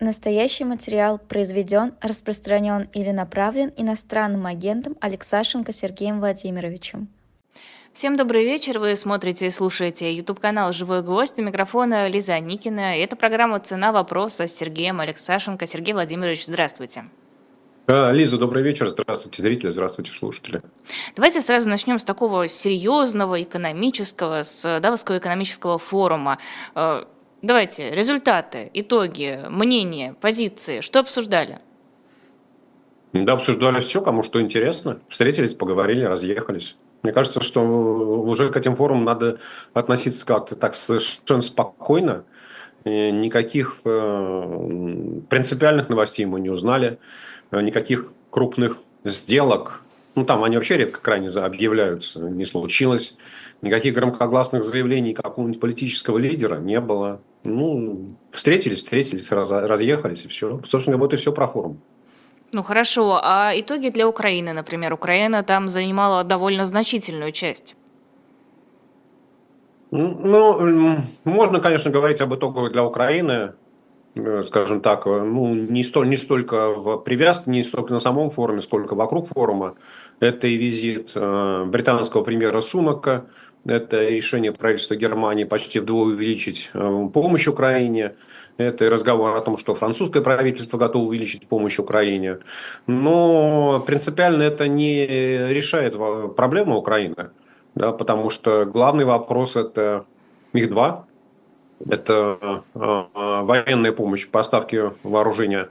Настоящий материал произведен, распространен или направлен иностранным агентом Алексашенко Сергеем Владимировичем. Всем добрый вечер. Вы смотрите и слушаете YouTube-канал «Живой гвоздь». У микрофона Лиза Никина. И это программа «Цена вопроса» с Сергеем Алексашенко. Сергей Владимирович, здравствуйте. Лиза, добрый вечер. Здравствуйте, зрители, здравствуйте, слушатели. Давайте сразу начнем с такого серьезного экономического, с Давосского экономического форума. Э, Давайте, результаты, итоги, мнения, позиции. Что обсуждали? Да, обсуждали все, кому что интересно. Встретились, поговорили, разъехались. Мне кажется, что уже к этим форумам надо относиться как-то так совершенно спокойно. Никаких э, принципиальных новостей мы не узнали, никаких крупных сделок. Ну, там они вообще редко крайне объявляются, не случилось. Никаких громкогласных заявлений какого-нибудь политического лидера не было. Ну, встретились, встретились, раз, разъехались, и все. Собственно, вот и все про форум. Ну хорошо, а итоги для Украины, например, Украина там занимала довольно значительную часть. Ну, можно, конечно, говорить об итогах для Украины, э, скажем так, ну, не, столь, не столько в привязке, не столько на самом форуме, сколько вокруг форума. Это и визит э, британского премьера Сунака, это решение правительства Германии почти вдвое увеличить э, помощь Украине. Это разговор о том, что французское правительство готово увеличить помощь Украине. Но принципиально это не решает проблему Украины, да, потому что главный вопрос это МиГ-2, это э, э, военная помощь, поставки вооружения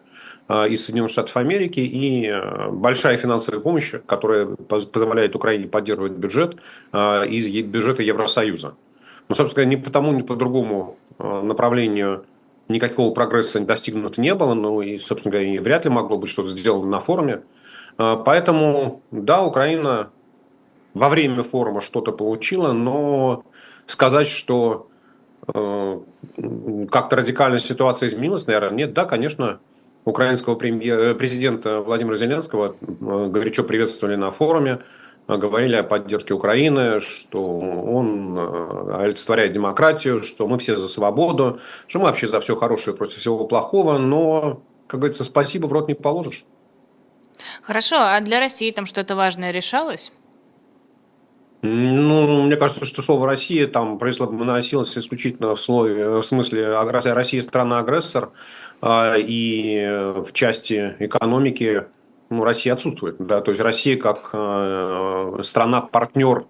из Соединенных Штатов Америки и э, большая финансовая помощь, которая позволяет Украине поддерживать бюджет а, из бюджета Евросоюза. Но, собственно, ни по тому, ни по другому а, направлению никакого прогресса достигнуто не было, ну и, собственно говоря, и вряд ли могло быть что-то сделано на форуме. Поэтому, да, Украина во время форума что-то получила, но сказать, что как-то радикально ситуация изменилась, наверное, нет. Да, конечно, украинского премьер, президента Владимира Зеленского э, горячо приветствовали на форуме, э, говорили о поддержке Украины, что он э, олицетворяет демократию, что мы все за свободу, что мы вообще за все хорошее против всего плохого, но, как говорится, спасибо в рот не положишь. Хорошо, а для России там что-то важное решалось? Ну, мне кажется, что слово «Россия» там наносилось исключительно в, слове, в смысле «Россия – страна-агрессор», и в части экономики ну, Россия отсутствует. Да? То есть Россия как э, страна-партнер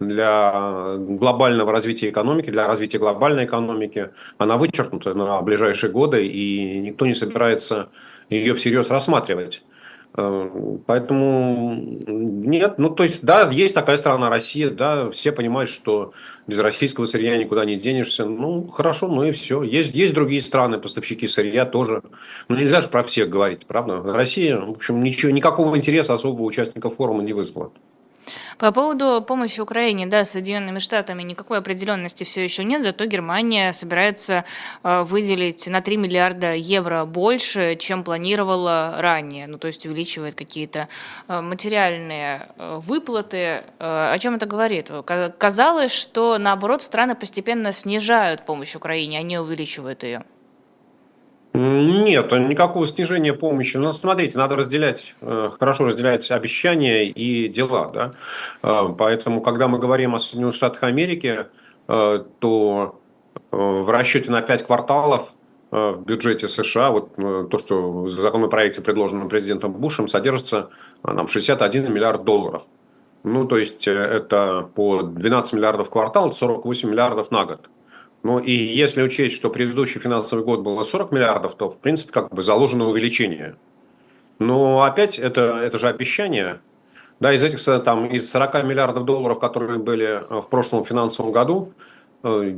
для глобального развития экономики, для развития глобальной экономики, она вычеркнута на ближайшие годы, и никто не собирается ее всерьез рассматривать. Э, поэтому нет, ну то есть да, есть такая страна Россия, да, все понимают, что без российского сырья никуда не денешься. Ну хорошо, ну и все. Есть, есть другие страны, поставщики сырья тоже. Ну нельзя же про всех говорить, правда? Россия, в общем, ничего, никакого интереса особого участников форума не вызвала. По поводу помощи Украине, да, Соединенными Штатами никакой определенности все еще нет, зато Германия собирается э, выделить на 3 миллиарда евро больше, чем планировала ранее, ну то есть увеличивает какие-то э, материальные э, выплаты. О чем это говорит? Казалось, что наоборот страны постепенно снижают помощь Украине, а не увеличивают ее. Нет, никакого снижения помощи. Ну, смотрите, надо разделять, э, хорошо разделять обещания и дела. Да? Э, поэтому, когда мы говорим о Соединенных Штатах Америки, э, то в расчете на 5 кварталов в бюджете США, вот то, что в законопроекте, предложенном президентом Бушем, содержится нам 61 миллиард долларов. Ну, то есть это по 12 миллиардов квартал, 48 миллиардов на год. Ну и если учесть, что предыдущий финансовый год было 40 миллиардов, то в принципе как бы заложено увеличение. Но опять это, это же обещание. Да, из этих там, из 40 миллиардов долларов, которые были э, в прошлом финансовом году, э,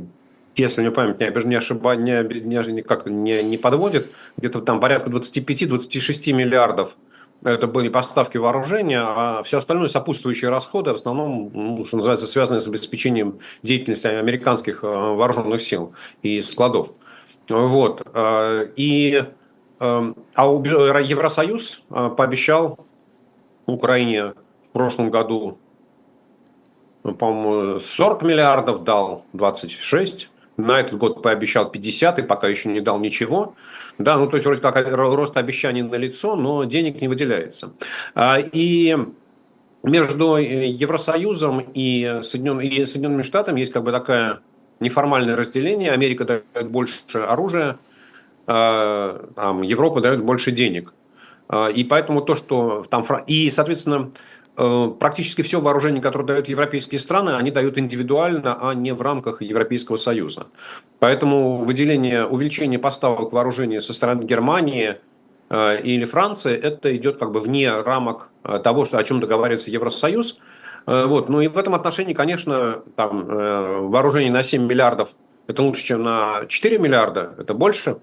если мне память не, не, ошиба, не, не, как, не, не подводит, где-то там порядка 25-26 миллиардов это были поставки вооружения, а все остальное сопутствующие расходы в основном, ну, что называется, связаны с обеспечением деятельности американских э, вооруженных сил и складов. Вот. Э, и, э, а Евросоюз пообещал Украине в прошлом году, ну, по-моему, 40 миллиардов дал, 26 на этот год пообещал 50 и пока еще не дал ничего. Да, ну то есть вроде как рост обещаний на лицо, но денег не выделяется. А, и между Евросоюзом и, Соединен... и Соединенными Штатами есть как бы такая неформальное разделение. Америка дает больше оружия, а, там, Европа дает больше денег. А, и поэтому то, что там... И, соответственно, Э, практически все вооружение, которое дают европейские страны, они дают индивидуально, а не в рамках Европейского Союза. Поэтому выделение, увеличение поставок вооружения со стороны Германии э, или Франции, это идет как бы вне рамок э, того, что, о чем договаривается Евросоюз. Вот. Ну и в этом отношении, конечно, там, вооружение на 7 миллиардов – это лучше, чем на 4 миллиарда, это больше.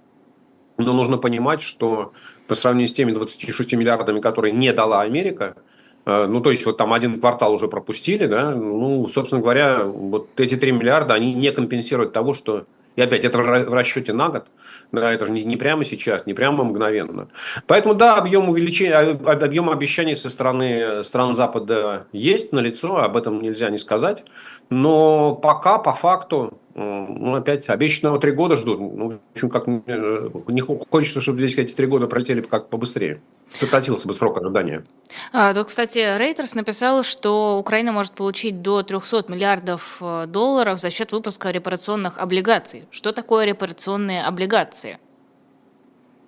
Но нужно понимать, что по сравнению с теми 26 миллиардами, которые не дала Америка – Э, ну, то есть, вот там один квартал уже пропустили, да, ну, собственно говоря, вот эти 3 миллиарда, они не компенсируют того, что, и опять, это в расчете на год, да, это же не, не прямо сейчас, не прямо мгновенно. Поэтому, да, объем увеличения, а, объем обещаний со стороны стран Запада есть налицо, об этом нельзя не сказать, но пока, по факту, ну, опять, обещанного три года ждут. Ну, в общем, как э, не хочется, чтобы здесь эти три года пролетели как побыстрее. Сократился бы срок ожидания. А, тут, кстати, Рейтерс написал, что Украина может получить до 300 миллиардов э, долларов за счет выпуска репарационных облигаций. Что такое репарационные облигации?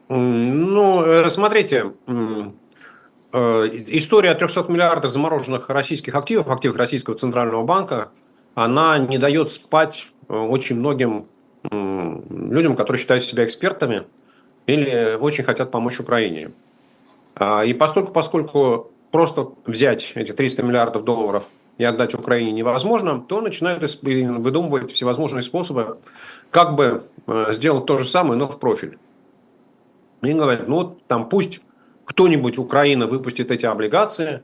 Ну, э, смотрите, история о 300 миллиардах замороженных российских активов, активов Российского Центрального банка, она не дает спать Э, очень многим людям, которые считают себя экспертами или очень хотят помочь Украине. А, и поскольку, поскольку просто взять эти 300 миллиардов долларов и отдать Украине невозможно, то начинают выдумывать всевозможные способы, как бы э, сделать то же самое, но в профиль. И говорят, ну вот там пусть кто-нибудь Украина выпустит эти облигации,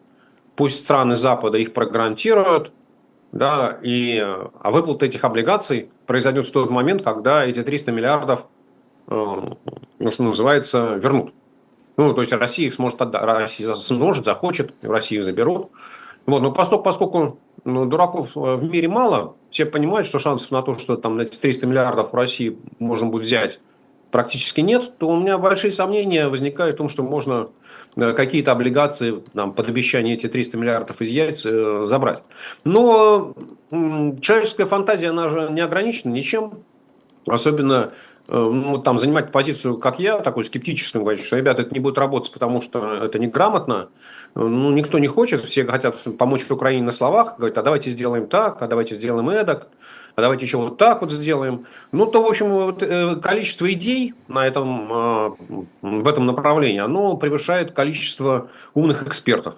пусть страны Запада их прогарантируют, да, и, а выплата этих облигаций произойдет в тот момент, когда эти 300 миллиардов, э, ну, что называется, вернут. Ну, то есть Россия их сможет отдать, Россия сможет, захочет, в России их заберут. Вот, но поскольку, поскольку ну, дураков э, в мире мало, все понимают, что шансов на то, что там эти 300 миллиардов в России можно будет взять, практически нет, то у меня большие сомнения возникают в том, что можно Э, какие-то облигации там, под обещание эти 300 миллиардов изъять, э, забрать. Но человеческая фантазия, она же не ограничена ничем. Особенно э, ну, там занимать позицию, как я, такой скептическую, говорить, что, ребята, это не будет работать, потому что это неграмотно. Ну, никто не хочет, все хотят помочь Украине на словах, говорят, а давайте сделаем так, а давайте сделаем эдак а давайте еще вот так вот сделаем. Ну, то, в общем, вот, э, количество идей на этом, в этом направлении, оно превышает количество умных экспертов.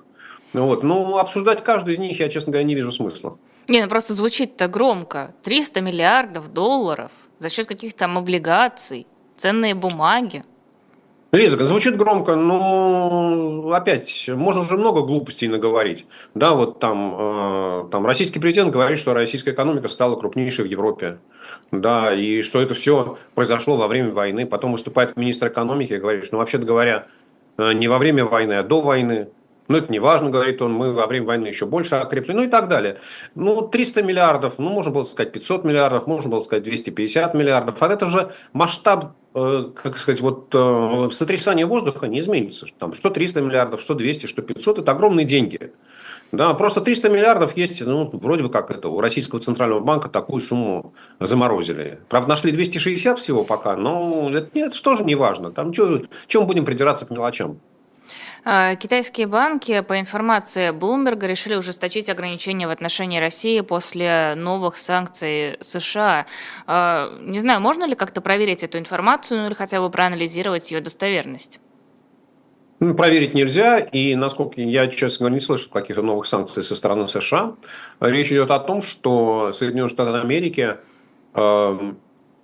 Вот. Но обсуждать каждый из них я, честно говоря, не вижу смысла. Не, ну просто звучит-то громко. 300 миллиардов долларов за счет каких-то там облигаций, ценные бумаги. Лиза, звучит громко, но опять, можно уже много глупостей наговорить. Да, вот там, э, там российский президент говорит, что российская экономика стала крупнейшей в Европе. Да, и что это все произошло во время войны. Потом выступает министр экономики и говорит, что, ну, вообще-то говоря, э, не во время войны, а до войны. Ну, это не важно, говорит он, мы во время войны еще больше окрепли, ну и так далее. Ну, 300 миллиардов, ну, можно было сказать 500 миллиардов, можно было сказать 250 миллиардов. А это же масштаб, э, как сказать, вот э, сотрясание воздуха не изменится. Там, что 300 миллиардов, что 200, что 500, это огромные деньги. Да, просто 300 миллиардов есть, ну, вроде бы как это, у Российского Центрального банка такую сумму заморозили. Правда, нашли 260 всего пока, но это, это что же не важно. Там что, чем будем придираться к мелочам? А, китайские банки, по информации Bloomberg, решили ужесточить ограничения в отношении России после новых санкций США. А, не знаю, можно ли как-то проверить эту информацию ну или хотя бы проанализировать ее достоверность? Ну, проверить нельзя, и насколько я, честно говоря, не слышал каких-то новых санкций со стороны США. Речь идет о том, что Соединенные Штаты Америки э,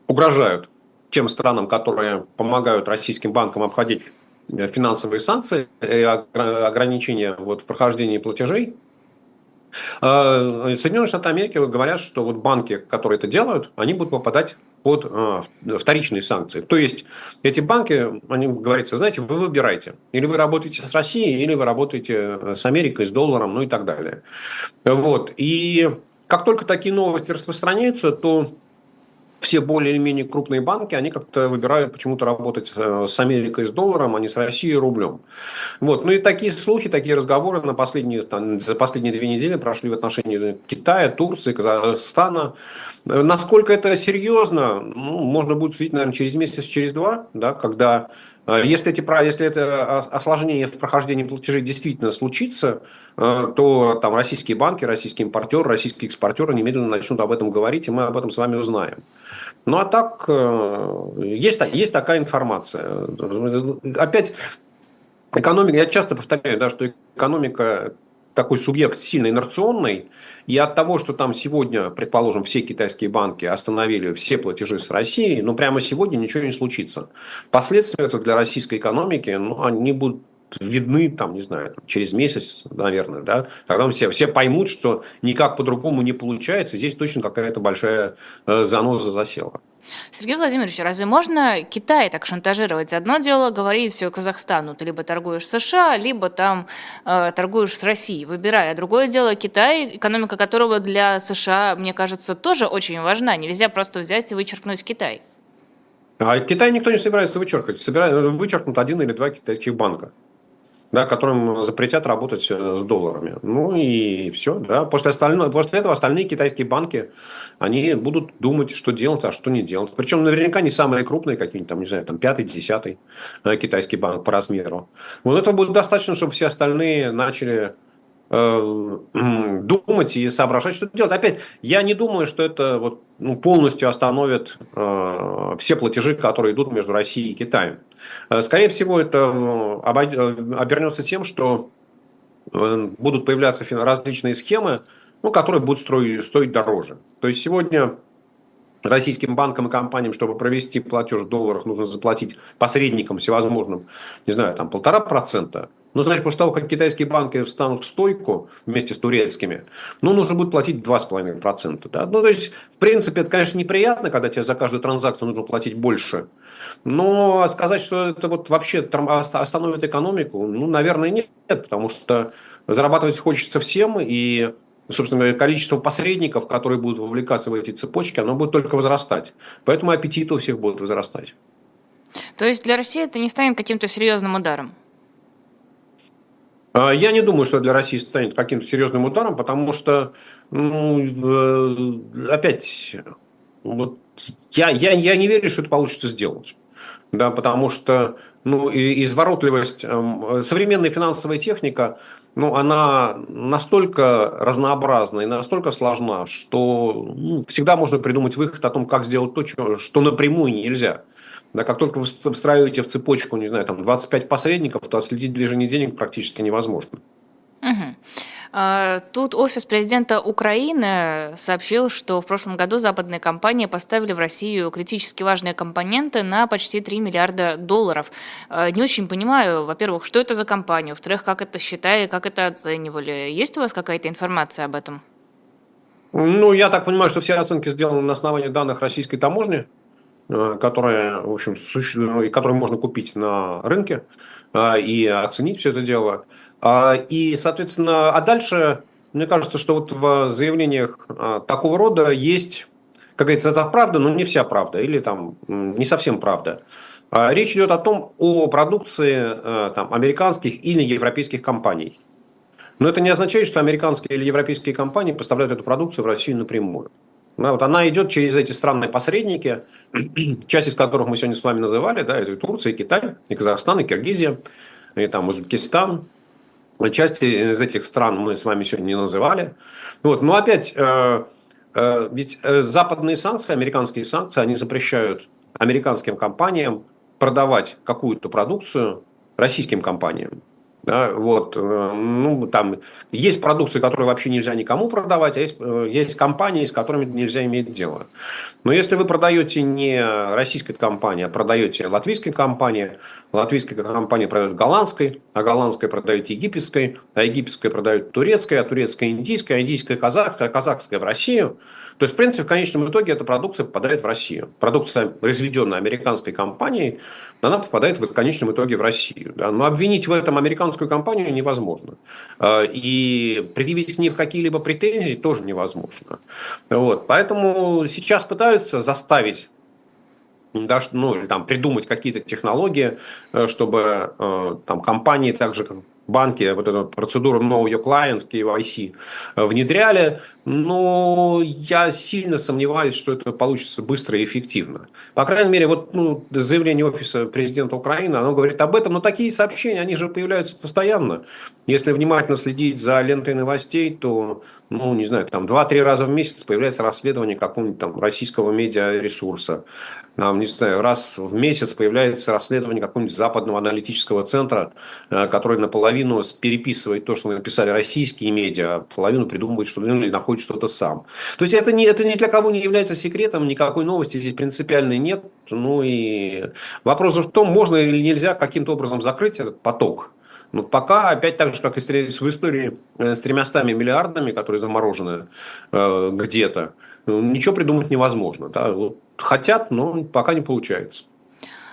угрожают тем странам, которые помогают российским банкам обходить финансовые санкции и ограничения вот в прохождении платежей, э, Соединенные Штаты Америки говорят, что вот банки, которые это делают, они будут попадать под э, вторичные санкции. То есть эти банки, они говорится, знаете, вы выбираете. Или вы работаете с Россией, или вы работаете с Америкой, с долларом, ну и так далее. Вот. И как только такие новости распространяются, то все более или менее крупные банки, они как-то выбирают почему-то работать э, с Америкой с долларом, а не с Россией рублем. Вот. Ну и такие слухи, такие разговоры на последние, там, за последние две недели прошли в отношении Китая, Турции, Казахстана. Насколько это серьезно, ну, можно будет судить, наверное, через месяц, через два, да, когда э, если, эти, если это осложнение в прохождении платежей действительно случится, э, то там российские банки, российские импортеры, российские экспортеры немедленно начнут об этом говорить, и мы об этом с вами узнаем. Ну а так, э, есть, есть такая информация. Опять, экономика, я часто повторяю, да, что экономика такой субъект сильно инерционный, и от того, что там сегодня, предположим, все китайские банки остановили все платежи с Россией, ну прямо сегодня ничего не случится. Последствия это для российской экономики, ну, они будут видны, там, не знаю, через месяц, наверное, да, когда все, все поймут, что никак по-другому не получается, здесь точно какая-то большая э, заноза засела. Сергей Владимирович, разве можно Китай так шантажировать? Одно дело говорить все Казахстану, ты либо торгуешь США, либо там э, торгуешь с Россией, выбирая. Другое дело Китай, экономика которого для США, мне кажется, тоже очень важна. Нельзя просто взять и вычеркнуть Китай. А Китай никто не собирается вычеркивать. Собирают, вычеркнут один или два китайских банка да, которым запретят работать э, с долларами. Ну и все. Да. После, остального, после этого остальные китайские банки, они будут думать, что делать, а что не делать. Причем наверняка не самые крупные какие-нибудь, там, не знаю, там пятый, десятый э, китайский банк по размеру. Вот этого будет достаточно, чтобы все остальные начали думать и соображать, что делать. Опять, я не думаю, что это вот, ну, полностью остановит э, все платежи, которые идут между Россией и Китаем. Э, скорее всего, это э, обернется тем, что будут появляться различные схемы, ну, которые будут строить, стоить дороже. То есть сегодня российским банкам и компаниям, чтобы провести платеж в долларах, нужно заплатить посредникам всевозможным, не знаю, там полтора процента. Ну, значит, после того, как китайские банки встанут в стойку вместе с турецкими, ну, нужно будет платить 2,5%. Да? Ну, то есть, в принципе, это, конечно, неприятно, когда тебе за каждую транзакцию нужно платить больше. Но сказать, что это вот вообще остановит экономику, ну, наверное, нет, потому что зарабатывать хочется всем, и собственно количество посредников, которые будут вовлекаться в эти цепочки, оно будет только возрастать. Поэтому аппетит у всех будет возрастать. То есть для России это не станет каким-то серьезным ударом? А, я не думаю, что для России станет каким-то серьезным ударом, потому что, ну, э, опять, вот, я, я, я не верю, что это получится сделать. Да, потому что ну, изворотливость, эм, современная финансовая техника, ну, она настолько разнообразна и настолько сложна, что ну, всегда можно придумать выход о том, как сделать то, что, что напрямую нельзя. Да, как только вы встраиваете в цепочку, не знаю, там 25 посредников, то отследить движение денег практически невозможно. Угу. Тут офис президента Украины сообщил, что в прошлом году западные компании поставили в Россию критически важные компоненты на почти 3 миллиарда долларов. А, не очень понимаю, во-первых, что это за компания, во-вторых, как это считали, как это оценивали. Есть у вас какая-то информация об этом? Ну, я так понимаю, что все оценки сделаны на основании данных российской таможни, э, которая, в общем, и которые можно купить на рынке и оценить все это дело. А, и, соответственно, а дальше, мне кажется, что вот в заявлениях а, такого рода есть, как говорится, это правда, но не вся правда, или там не совсем правда. А, речь идет о том, о продукции там, американских или европейских компаний. Но это не означает, что американские или европейские компании поставляют эту продукцию в Россию напрямую. Да, вот она идет через эти странные посредники, часть из которых мы сегодня с вами называли, да, это и Турция, и Китай, и Казахстан, и Киргизия, и там Узбекистан, Части из этих стран мы с вами сегодня не называли. Вот. Но опять, э, э, ведь э, западные санкции, американские санкции, они запрещают американским компаниям продавать какую-то продукцию российским компаниям. Да, вот, э, ну, там есть продукция, которую вообще нельзя никому продавать, а есть, э, есть компании, с которыми нельзя иметь дело. Но если вы продаете не российской компании, а продаете латвийской компании, латвийская компания продает голландской, а голландская продает египетской, а египетская продает турецкой, а турецкая индийская, а индийская казахская, а казахская в Россию, То есть, в принципе, в конечном итоге эта продукция попадает в Россию. Продукция, произведенная американской компанией, она попадает в конечном итоге в Россию. Да? Но обвинить в этом американскую компанию невозможно. А, и предъявить к ним какие-либо претензии тоже невозможно. Вот. Поэтому сейчас пытаются заставить да, ну, или там придумать какие-то технологии, э, чтобы э, там компании, так же как банки вот эту процедуру Know Your Client, KYC, э, внедряли, но я сильно сомневаюсь, что это получится быстро и эффективно. По крайней мере, вот ну, заявление офиса президента Украины, оно говорит об этом, но такие сообщения, они же появляются постоянно. Если внимательно следить за лентой новостей, то, ну, не знаю, там 2-3 раза в месяц появляется расследование какого-нибудь там российского медиаресурса нам, не знаю, раз в месяц появляется расследование какого-нибудь западного аналитического центра, э, который наполовину переписывает то, что написали российские медиа, а половину придумывает, что ну, находит что-то сам. То есть это, не, это ни для кого не является секретом, никакой новости здесь принципиальной нет. Ну и вопрос в том, можно или нельзя каким-то образом закрыть этот поток. Но пока, опять так же, как и в истории э, с 300 миллиардами, которые заморожены э, где-то, ничего придумать невозможно. Да? Вот хотят, но пока не получается.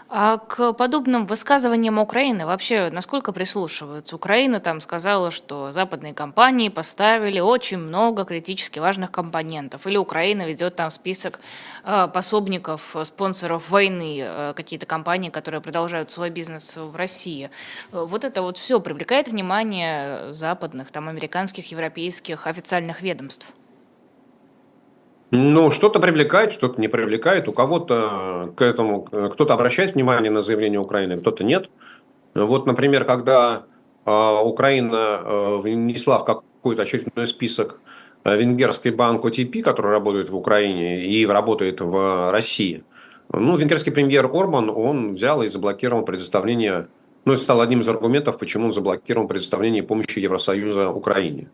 А к подобным высказываниям Украины вообще насколько прислушиваются? Украина там сказала, что западные компании поставили очень много критически важных компонентов. Или Украина ведет там список э, пособников, спонсоров войны, э, какие-то компании, которые продолжают свой бизнес в России. Э, вот это вот все привлекает внимание западных, там, американских, европейских официальных ведомств. Ну, что-то привлекает, что-то не привлекает. У кого-то к этому кто-то обращает внимание на заявление Украины, кто-то нет. Вот, например, когда а, Украина а, внесла в какой-то очередной список а, венгерский банк OTP, который работает в Украине и работает в России. Ну, венгерский премьер Орбан, он взял и заблокировал предоставление, ну, это стало одним из аргументов, почему он заблокировал предоставление помощи Евросоюза Украине.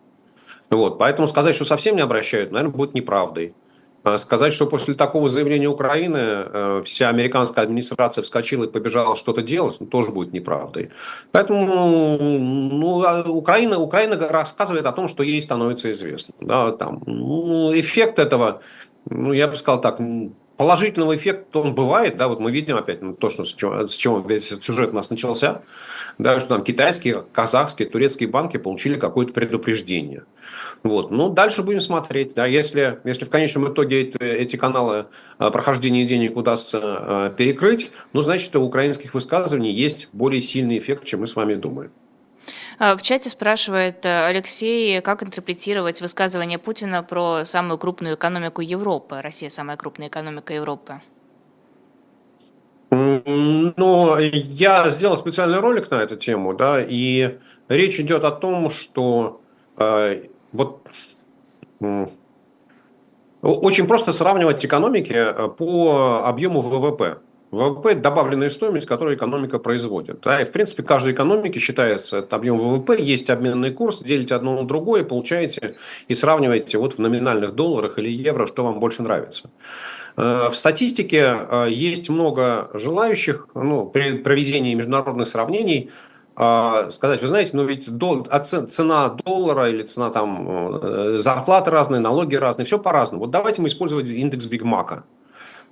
Вот, поэтому сказать, что совсем не обращают, наверное, будет неправдой. А сказать, что после такого заявления Украины э, вся американская администрация вскочила и побежала что-то делать, ну, тоже будет неправдой. Поэтому ну, а Украина, Украина рассказывает о том, что ей становится известно. Да, там, ну, эффект этого, ну, я бы сказал так, положительного эффекта он бывает, да, вот мы видим опять ну, то, что с чего, с чего весь этот сюжет у нас начался, да, что там китайские, казахские, турецкие банки получили какое-то предупреждение. Вот. Ну, дальше будем смотреть. Да, если, если в конечном итоге эти, эти каналы а, прохождения денег удастся а, перекрыть, ну, значит, у украинских высказываний есть более сильный эффект, чем мы с вами думаем. А, в чате спрашивает э, Алексей, как интерпретировать высказывание Путина про самую крупную экономику Европы. Россия самая крупная экономика Европы. Ну, я сделал специальный ролик на эту тему, да, и речь идет о том, что э, вот э, очень просто сравнивать экономики э, по объему ВВП. ВВП – добавленная стоимость, которую экономика производит. Да? И, в принципе, каждой экономике считается это объем ВВП, есть обменный курс, делите одно на другое, получаете и сравниваете вот в номинальных долларах или евро, что вам больше нравится. Э, в статистике э, есть много желающих ну, при проведении международных сравнений э, сказать, вы знаете, ну ведь дол, цена доллара или цена там зарплаты разные, налоги разные, все по-разному. Вот давайте мы использовать индекс Биг Мака.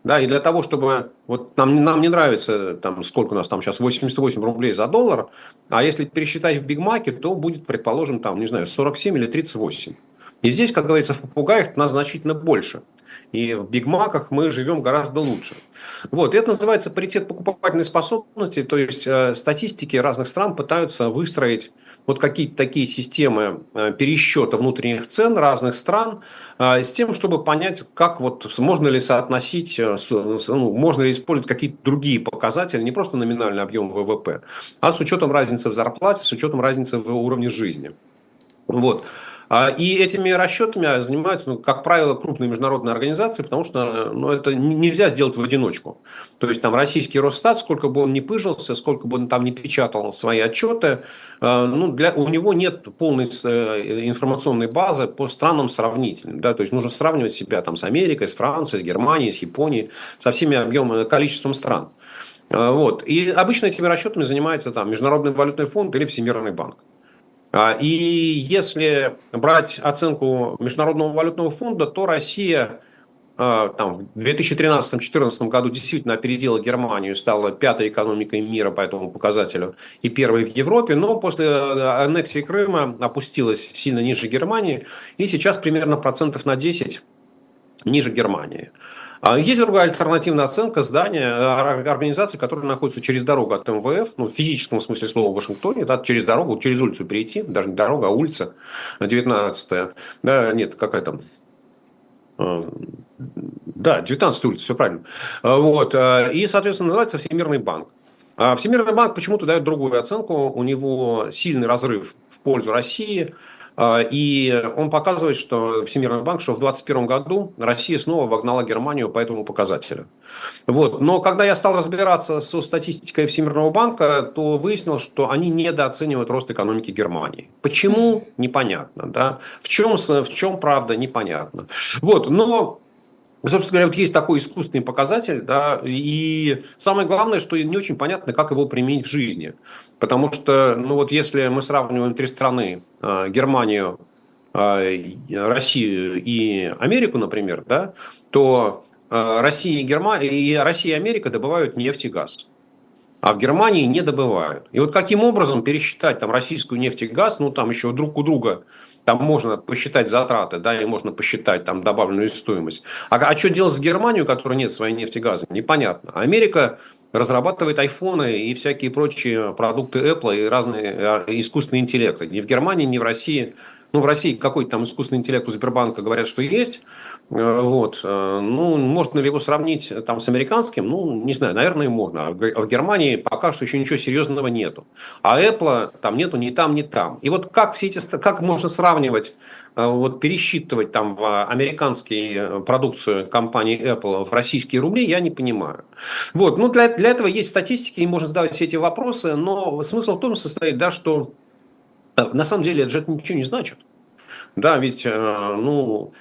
Да, и для того, чтобы вот нам, нам не нравится, там, сколько у нас там сейчас, 88 рублей за доллар, а если пересчитать в Биг Маке, то будет, предположим, там, не знаю, 47 или 38. И здесь, как говорится, в попугаях нас значительно больше. И в бигмаках мы живем гораздо лучше. Вот. И это называется паритет покупательной способности. То есть э, статистики разных стран пытаются выстроить вот какие-то такие системы э, пересчета внутренних цен разных стран э, с тем, чтобы понять, как вот можно ли соотносить, э, ну, можно ли использовать какие-то другие показатели, не просто номинальный объем ВВП, а с учетом разницы в зарплате, с учетом разницы в уровне жизни. Вот. А, и этими расчетами занимаются, ну, как правило, крупные международные организации, потому что ну, это нельзя сделать в одиночку. То есть там российский Росстат, сколько бы он ни пыжился, сколько бы он там ни печатал свои отчеты, а, ну, для, у него нет полной э, информационной базы по странам сравнительным. Да? То есть нужно сравнивать себя там, с Америкой, с Францией, с Германией, с Японией, со всеми объемами, количеством стран. Вот. И обычно этими расчетами занимается там, Международный валютный фонд или Всемирный банк. А, и если брать оценку Международного валютного фонда, то Россия там, в 2013-2014 году действительно опередила Германию, стала пятой экономикой мира по этому показателю и первой в Европе, но после аннексии Крыма опустилась сильно ниже Германии и сейчас примерно процентов на 10 ниже Германии. А есть другая альтернативная оценка здания, э, организации, которая находится через дорогу от МВФ, ну, в физическом смысле слова в Вашингтоне, да, через дорогу, через улицу перейти, даже не дорога, а улица, 19 да, нет, какая там, э, да, 19 улица, все правильно. Э, вот. И, соответственно, называется Всемирный банк. А Всемирный банк почему-то дает другую оценку. У него сильный разрыв в пользу России – а, и он показывает, что Всемирный банк, что в 2021 году Россия снова обогнала Германию по этому показателю. Вот. Но когда я стал разбираться со статистикой Всемирного банка, то выяснилось, что они недооценивают рост экономики Германии. Почему? Непонятно. Да? В, чем, в чем правда? Непонятно. Вот. Но Собственно говоря, вот есть такой искусственный показатель, да, и самое главное, что не очень понятно, как его применить в жизни. Потому что, ну вот если мы сравниваем три страны, а, Германию, а, Россию и Америку, например, да, то а, Россия и, Германия, и Россия и Америка добывают нефть и газ. А в Германии не добывают. И вот каким образом пересчитать там российскую нефть и газ, ну там еще друг у друга там можно посчитать затраты, да, и можно посчитать там добавленную стоимость. А, а что делать с Германией, у которой нет своей нефти и газа? Непонятно. Америка разрабатывает айфоны и всякие прочие продукты Apple и разные э, искусственные интеллекты. Ни в Германии, ни в России. Ну, в России какой-то там искусственный интеллект у Сбербанка говорят, что есть. Э, вот. Э, ну, можно ли его сравнить там с американским? Ну, не знаю, наверное, можно. А в Германии пока что еще ничего серьезного нету. А Apple там нету ни там, ни там. И вот как все эти, как можно сравнивать вот пересчитывать там в американские э, продукцию компании Apple в российские рубли, я не понимаю. Вот, ну для, для этого есть статистики, и можно задавать все эти вопросы, но смысл в том состоит, да, что э, на самом деле это же ничего не значит. Да, ведь, ну,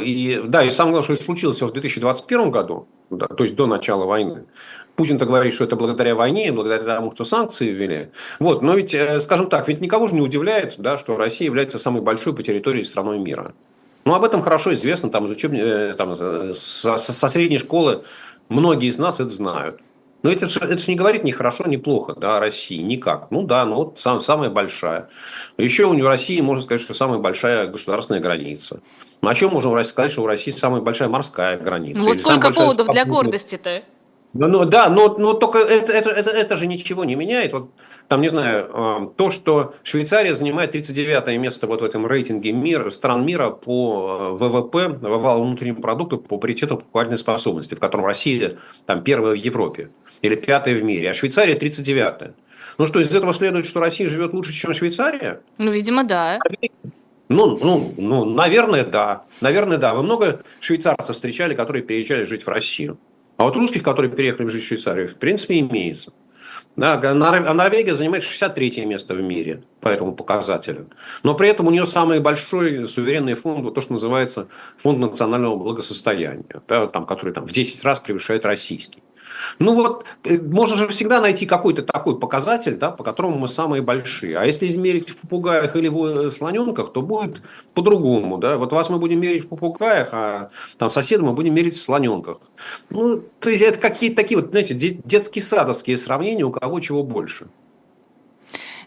и, да, и самое главное, что случилось в 2021 году, да, то есть до начала войны, Путин-то говорит, что это благодаря войне, благодаря тому, что санкции ввели. Вот, но ведь, э, скажем так, ведь никого же не удивляет, да, что Россия является самой большой по территории страной мира. Ну, об этом хорошо известно, там, из учеб... Э, там, э, со, со средней школы многие из нас это знают. Но это же, это же не говорит ни хорошо, ни плохо да, о России, никак. Ну да, ну вот сам, самая большая. Еще у России можно сказать, что самая большая государственная граница. Ну, о чем можем сказать, что у России самая большая морская граница? Ну вот сколько поводов для гордости-то? Ну, ну да, но, но только это, это, это, это же ничего не меняет. Вот там, не знаю, а, то, что Швейцария занимает 39 место вот в этом рейтинге мира, стран мира по а, ВВП, валовому внутреннему продукту, по паритету покупательной способности, в котором Россия там первая в Европе или пятая в мире, а Швейцария 39 Ну что, из этого следует, что Россия живет лучше, чем Швейцария? Ну, видимо, да. Ну, ну, ну, наверное, да. Наверное, да. Вы много швейцарцев встречали, которые переезжали жить в Россию? А вот русских, которые переехали жить в Швейцарию, в принципе, имеется. Да, а Норвегия занимает 63 место в мире по этому показателю. Но при этом у нее самый большой суверенный фонд, вот то, что называется фонд национального благосостояния, да, там, который там, в 10 раз превышает российский. Ну вот, э, можно же всегда найти какой-то такой показатель, да, по которому мы самые большие. А если измерить в попугаях или в э, слоненках, то будет по-другому. Да? Вот вас мы будем мерить в попугаях, а там соседа мы будем мерить в слоненках. Ну, то есть это какие-то такие вот, знаете, детские садовские сравнения, у кого чего больше.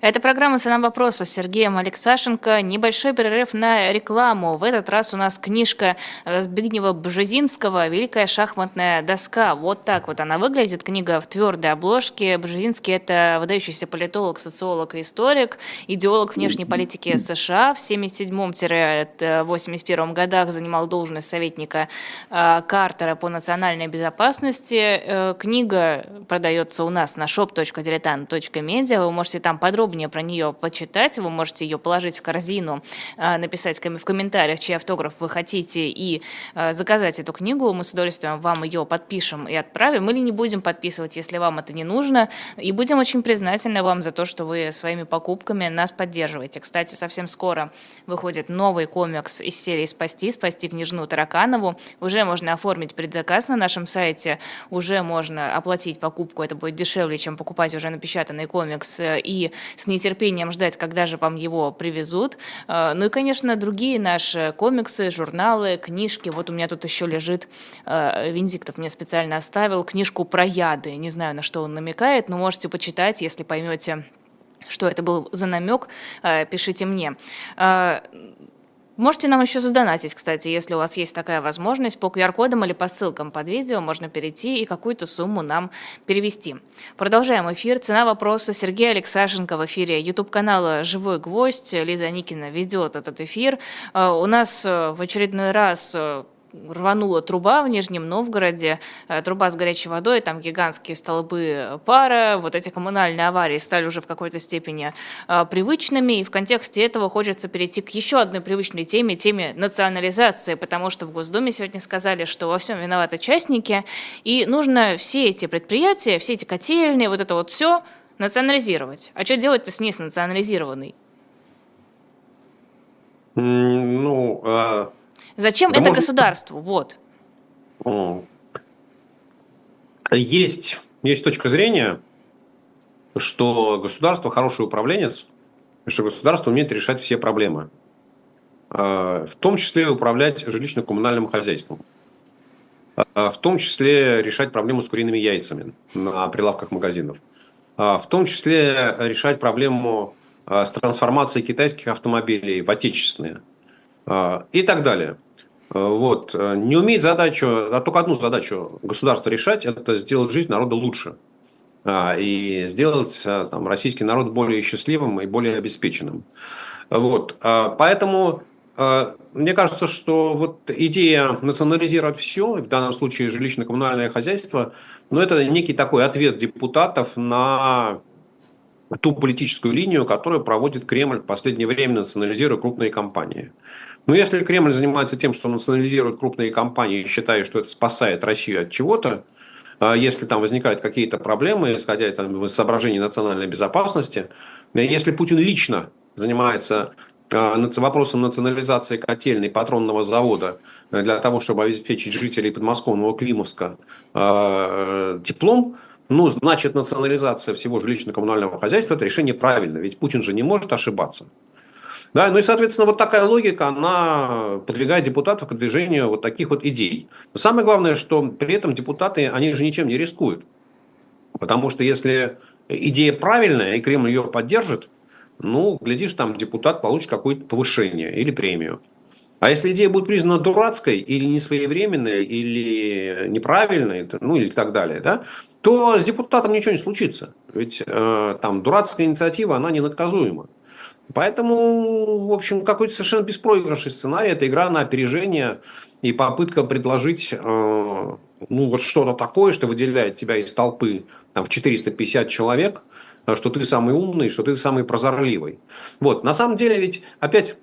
Это программа «Цена вопроса» с Сергеем Алексашенко. Небольшой перерыв на рекламу. В этот раз у нас книжка Збигнева Бжезинского «Великая шахматная доска». Вот так вот она выглядит. Книга в твердой обложке. Бжезинский – это выдающийся политолог, социолог и историк, идеолог внешней политики США. В 77-81 годах занимал должность советника э, Картера по национальной безопасности. Э, книга продается у нас на shop.diletant.media. Вы можете там подробно подробнее про нее почитать. Вы можете ее положить в корзину, а, написать в комментариях, чей автограф вы хотите, и а, заказать эту книгу. Мы с удовольствием вам ее подпишем и отправим, или не будем подписывать, если вам это не нужно. И будем очень признательны вам за то, что вы своими покупками нас поддерживаете. Кстати, совсем скоро выходит новый комикс из серии «Спасти», «Спасти княжну Тараканову». Уже можно оформить предзаказ на нашем сайте, уже можно оплатить покупку, это будет дешевле, чем покупать уже напечатанный комикс, и с нетерпением ждать, когда же вам его привезут. Ну и, конечно, другие наши комиксы, журналы, книжки. Вот у меня тут еще лежит, Венедиктов мне специально оставил, книжку про яды. Не знаю, на что он намекает, но можете почитать, если поймете что это был за намек, пишите мне. Можете нам еще задонатить, кстати, если у вас есть такая возможность, по QR-кодам или по ссылкам под видео можно перейти и какую-то сумму нам перевести. Продолжаем эфир. Цена вопроса. Сергей Алексашенко в эфире YouTube-канала «Живой гвоздь». Лиза Никина ведет этот эфир. Э, у нас э, в очередной раз э, рванула труба в Нижнем Новгороде, э, труба с горячей водой, там гигантские столбы пара, вот эти коммунальные аварии стали уже в какой-то степени э, привычными, и в контексте этого хочется перейти к еще одной привычной теме, теме национализации, потому что в Госдуме сегодня сказали, что во всем виноваты частники, и нужно все эти предприятия, все эти котельные, вот это вот все национализировать. А что делать-то с ней, с национализированной? Ну, а Зачем да это может... государству? Вот. Есть, есть точка зрения, что государство хороший управленец, что государство умеет решать все проблемы. А, в том числе управлять жилищно-коммунальным хозяйством. А, в том числе решать проблему с куриными яйцами на прилавках магазинов. А, в том числе решать проблему с трансформацией китайских автомобилей в отечественные. И так далее. Э, вот. Э, не умеет задачу, а только одну задачу государства решать, это сделать жизнь народа лучше. А, и сделать э, там, российский народ более счастливым и более обеспеченным. Вот. А, поэтому мне кажется, что вот идея национализировать все, в данном случае жилищно-коммунальное хозяйство, ну, это некий такой ответ депутатов на ту политическую линию, которую проводит Кремль в последнее время, национализируя крупные компании. Но если Кремль занимается тем, что национализирует крупные компании, считая, что это спасает Россию от чего-то, а если там возникают какие-то проблемы, исходя там, из соображений национальной безопасности, если Путин лично занимается а, вопросом национализации котельной патронного завода для того, чтобы обеспечить жителей подмосковного Климовска э, теплом, ну, значит, национализация всего жилищно-коммунального хозяйства – это решение правильное, ведь Путин же не может ошибаться. Да, ну и, соответственно, вот такая логика, она подвигает депутатов к движению вот таких вот идей. Но самое главное, что при этом депутаты, они же ничем не рискуют. Потому что если идея правильная, и Кремль ее поддержит, ну, глядишь, там депутат получит какое-то повышение или премию. А если идея будет признана дурацкой или несвоевременной, или неправильной, ну или так далее, да, то с депутатом ничего не случится. Ведь э, там дурацкая инициатива, она ненаказуема. Поэтому, в общем, какой-то совершенно беспроигрышный сценарий. Это игра на опережение и попытка предложить э, ну, вот что-то такое, что выделяет тебя из толпы там, в 450 человек, э, что ты самый умный, что ты самый прозорливый. Вот. На самом деле ведь опять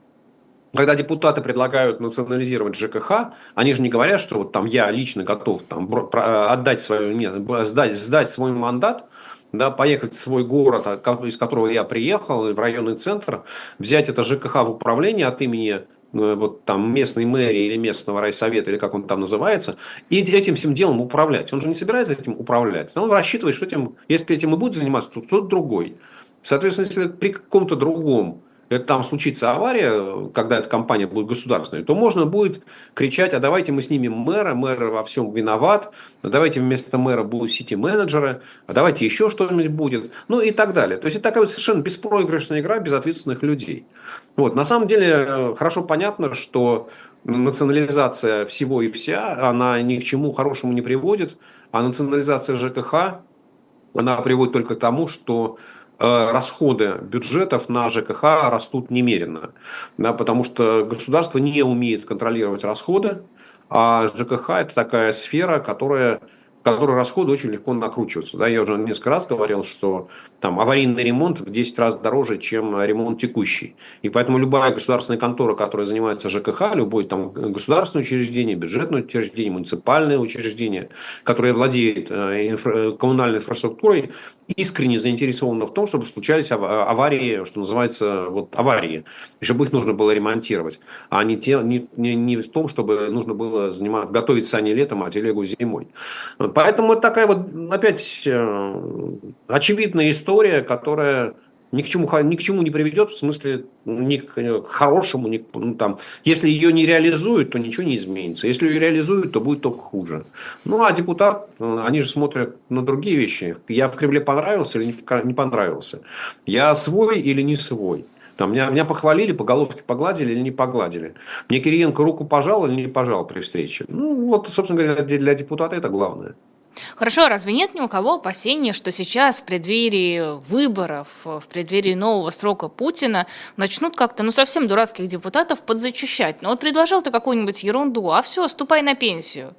когда депутаты предлагают национализировать ЖКХ, они же не говорят, что вот там я лично готов там, отдать свое, сдать, сдать свой мандат, да, поехать в свой город, а, из которого я приехал, в районный центр, взять это ЖКХ в управление от имени э, вот там местной мэрии или местного райсовета, или как он там называется, и этим всем делом управлять. Он же не собирается этим управлять. Он рассчитывает, что этим, если этим и будет заниматься, то кто-то другой. Соответственно, если при каком-то другом это там случится авария, когда эта компания будет государственной, то можно будет кричать, а давайте мы снимем мэра, мэр во всем виноват, а давайте вместо мэра будут сити-менеджеры, а давайте еще что-нибудь будет, ну и так далее. То есть это такая совершенно беспроигрышная игра безответственных людей. Вот. На самом деле хорошо понятно, что национализация всего и вся, она ни к чему хорошему не приводит, а национализация ЖКХ, она приводит только к тому, что расходы бюджетов на ЖКХ растут немерено, да, потому что государство не умеет контролировать расходы, а ЖКХ это такая сфера, которая которой расходы очень легко накручиваются. Да, я уже несколько раз говорил, что там аварийный ремонт в 10 раз дороже, чем ремонт текущий. И поэтому любая государственная контора, которая занимается ЖКХ, любое там государственное учреждение, бюджетное учреждение, муниципальное учреждение, которое владеет э, инфра- коммунальной инфраструктурой, искренне заинтересовано в том, чтобы случались аварии, что называется, вот аварии, чтобы их нужно было ремонтировать, а не, те, не, не, не в том, чтобы нужно было заниматься, готовить сани летом, а телегу зимой. Поэтому это такая вот опять э, очевидная история, которая ни к чему, ни к чему не приведет, в смысле ни к хорошему, ни, ну, там, если ее не реализуют, то ничего не изменится. Если ее реализуют, то будет только хуже. Ну, а депутат, они же смотрят на другие вещи. Я в Кремле понравился или не понравился? Я свой или не свой? Там, меня, меня похвалили, по головке погладили или не погладили. Мне Кириенко руку пожал или не пожал при встрече. Ну, вот, собственно говоря, для депутата это главное. Хорошо, а разве нет ни у кого опасения, что сейчас в преддверии выборов, в преддверии нового срока Путина начнут как-то, ну, совсем дурацких депутатов подзачищать? Ну, вот предложил ты какую-нибудь ерунду, а все, ступай на пенсию.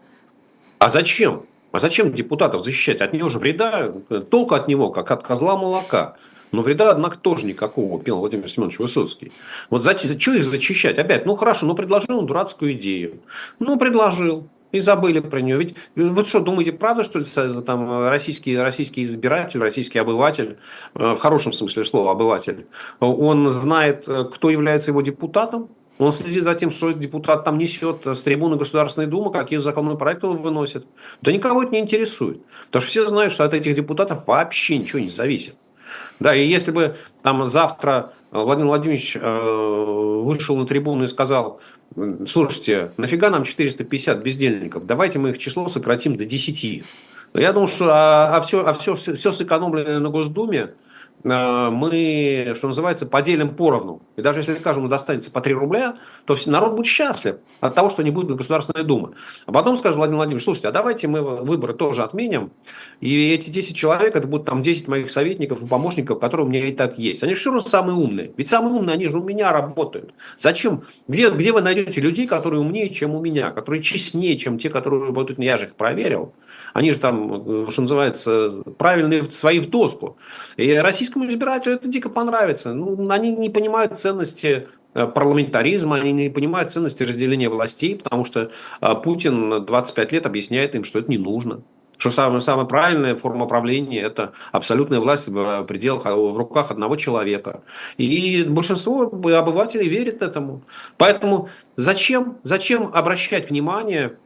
А зачем? А зачем депутатов защищать? От него же вреда, толку от него, как от козла молока. Но вреда, однако, тоже никакого, пел Владимир Семенович Высоцкий. Вот за, за что их зачищать? Опять, ну хорошо, ну предложил он дурацкую идею. Ну, предложил. И забыли про нее. Ведь вы что, думаете, правда, что ли, там, российский, российский избиратель, российский обыватель, э, в хорошем смысле слова обыватель, он знает, э, кто является его депутатом? Он следит за тем, что депутат там несет с трибуны Государственной Думы, какие законопроекты он выносит. Да никого это не интересует. Потому что все знают, что от этих депутатов вообще ничего не зависит. Да, и если бы там завтра Владимир Владимирович э, вышел на трибуну и сказал, слушайте, нафига нам 450 бездельников, давайте мы их число сократим до 10. Я думаю, что а, а, все, а все, все сэкономленное на Госдуме, мы, что называется, поделим поровну. И даже если каждому достанется по 3 рубля, то народ будет счастлив от того, что не будет Государственной Думы. А потом скажет Владимир Владимирович, слушайте, а давайте мы выборы тоже отменим, и эти 10 человек, это будут там 10 моих советников и помощников, которые у меня и так есть. Они все равно самые умные. Ведь самые умные, они же у меня работают. Зачем? Где, где вы найдете людей, которые умнее, чем у меня, которые честнее, чем те, которые работают, я же их проверил. Они же там, что называется, правильные свои в доску. И российскому избирателю это дико понравится. Ну, они не понимают ценности э, парламентаризма, они не понимают ценности разделения властей, потому что э, Путин 25 лет объясняет им, что это не нужно. Что самая, самая правильная форма правления – это абсолютная власть в пределах, в руках одного человека. И большинство обывателей верит этому. Поэтому зачем, зачем обращать внимание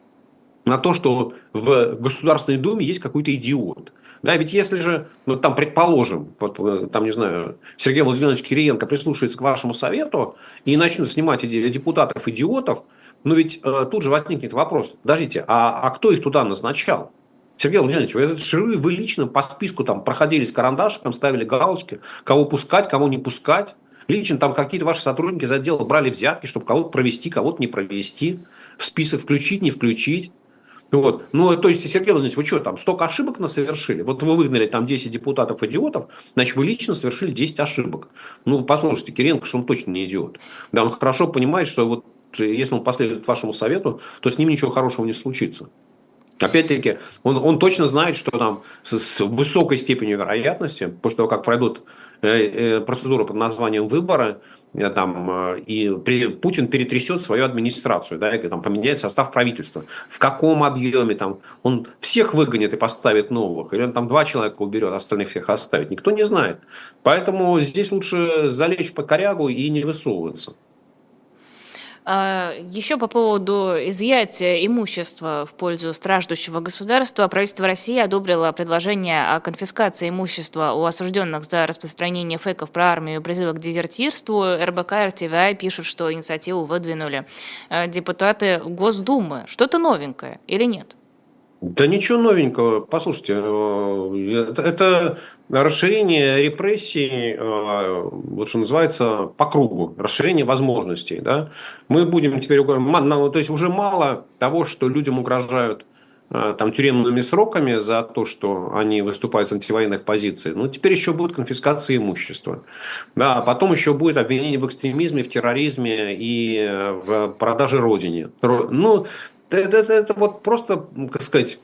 на то, что в Государственной Думе есть какой-то идиот. Да, ведь если же, ну там, предположим, вот, э, там, не знаю, Сергей Владимирович Кириенко прислушается к вашему совету и начнет снимать депутатов-идиотов, ну ведь э, тут же возникнет вопрос, подождите, а, а кто их туда назначал? Сергей Владимирович, вы, вы, вы лично по списку там проходили с карандашиком, ставили галочки, кого пускать, кого не пускать. Лично там какие-то ваши сотрудники из отдела брали взятки, чтобы кого-то провести, кого-то не провести, в список включить, не включить. Вот. Ну, то есть, Сергей Владимирович, вы что, там столько ошибок совершили? Вот вы выгнали там 10 депутатов-идиотов, значит, вы лично совершили 10 ошибок. Ну, послушайте, Киренко, что он точно не идиот. Да, он хорошо понимает, что вот если он последует вашему совету, то с ним ничего хорошего не случится. Опять-таки, он, он точно знает, что там с, с высокой степенью вероятности, после того, как пройдут э, э, процедуры под названием выборы, Э, там, э, и Путин перетрясет свою администрацию, да, и там, поменяет состав правительства. В каком объеме там он всех выгонит и поставит новых, или он там два человека уберет, остальных всех оставит, никто не знает. Поэтому здесь лучше залечь по корягу и не высовываться. А, Еще по поводу изъятия имущества в пользу страждущего государства, правительство России одобрило предложение о конфискации имущества у осужденных за распространение фейков про армию и призывы к дезертирству. РБК и РТВИ пишут, что инициативу выдвинули а, депутаты Госдумы. Что-то новенькое или нет? Да ничего новенького. Послушайте, э, это, расширение репрессий, э, вот что называется, по кругу, расширение возможностей. Да? Мы будем теперь, то есть уже мало того, что людям угрожают э, там, тюремными сроками за то, что они выступают с антивоенных позиций. Ну, теперь еще будет конфискация имущества. Да, а потом еще будет обвинение в экстремизме, в терроризме и в продаже родине. Ну, это, это, это вот просто, как сказать,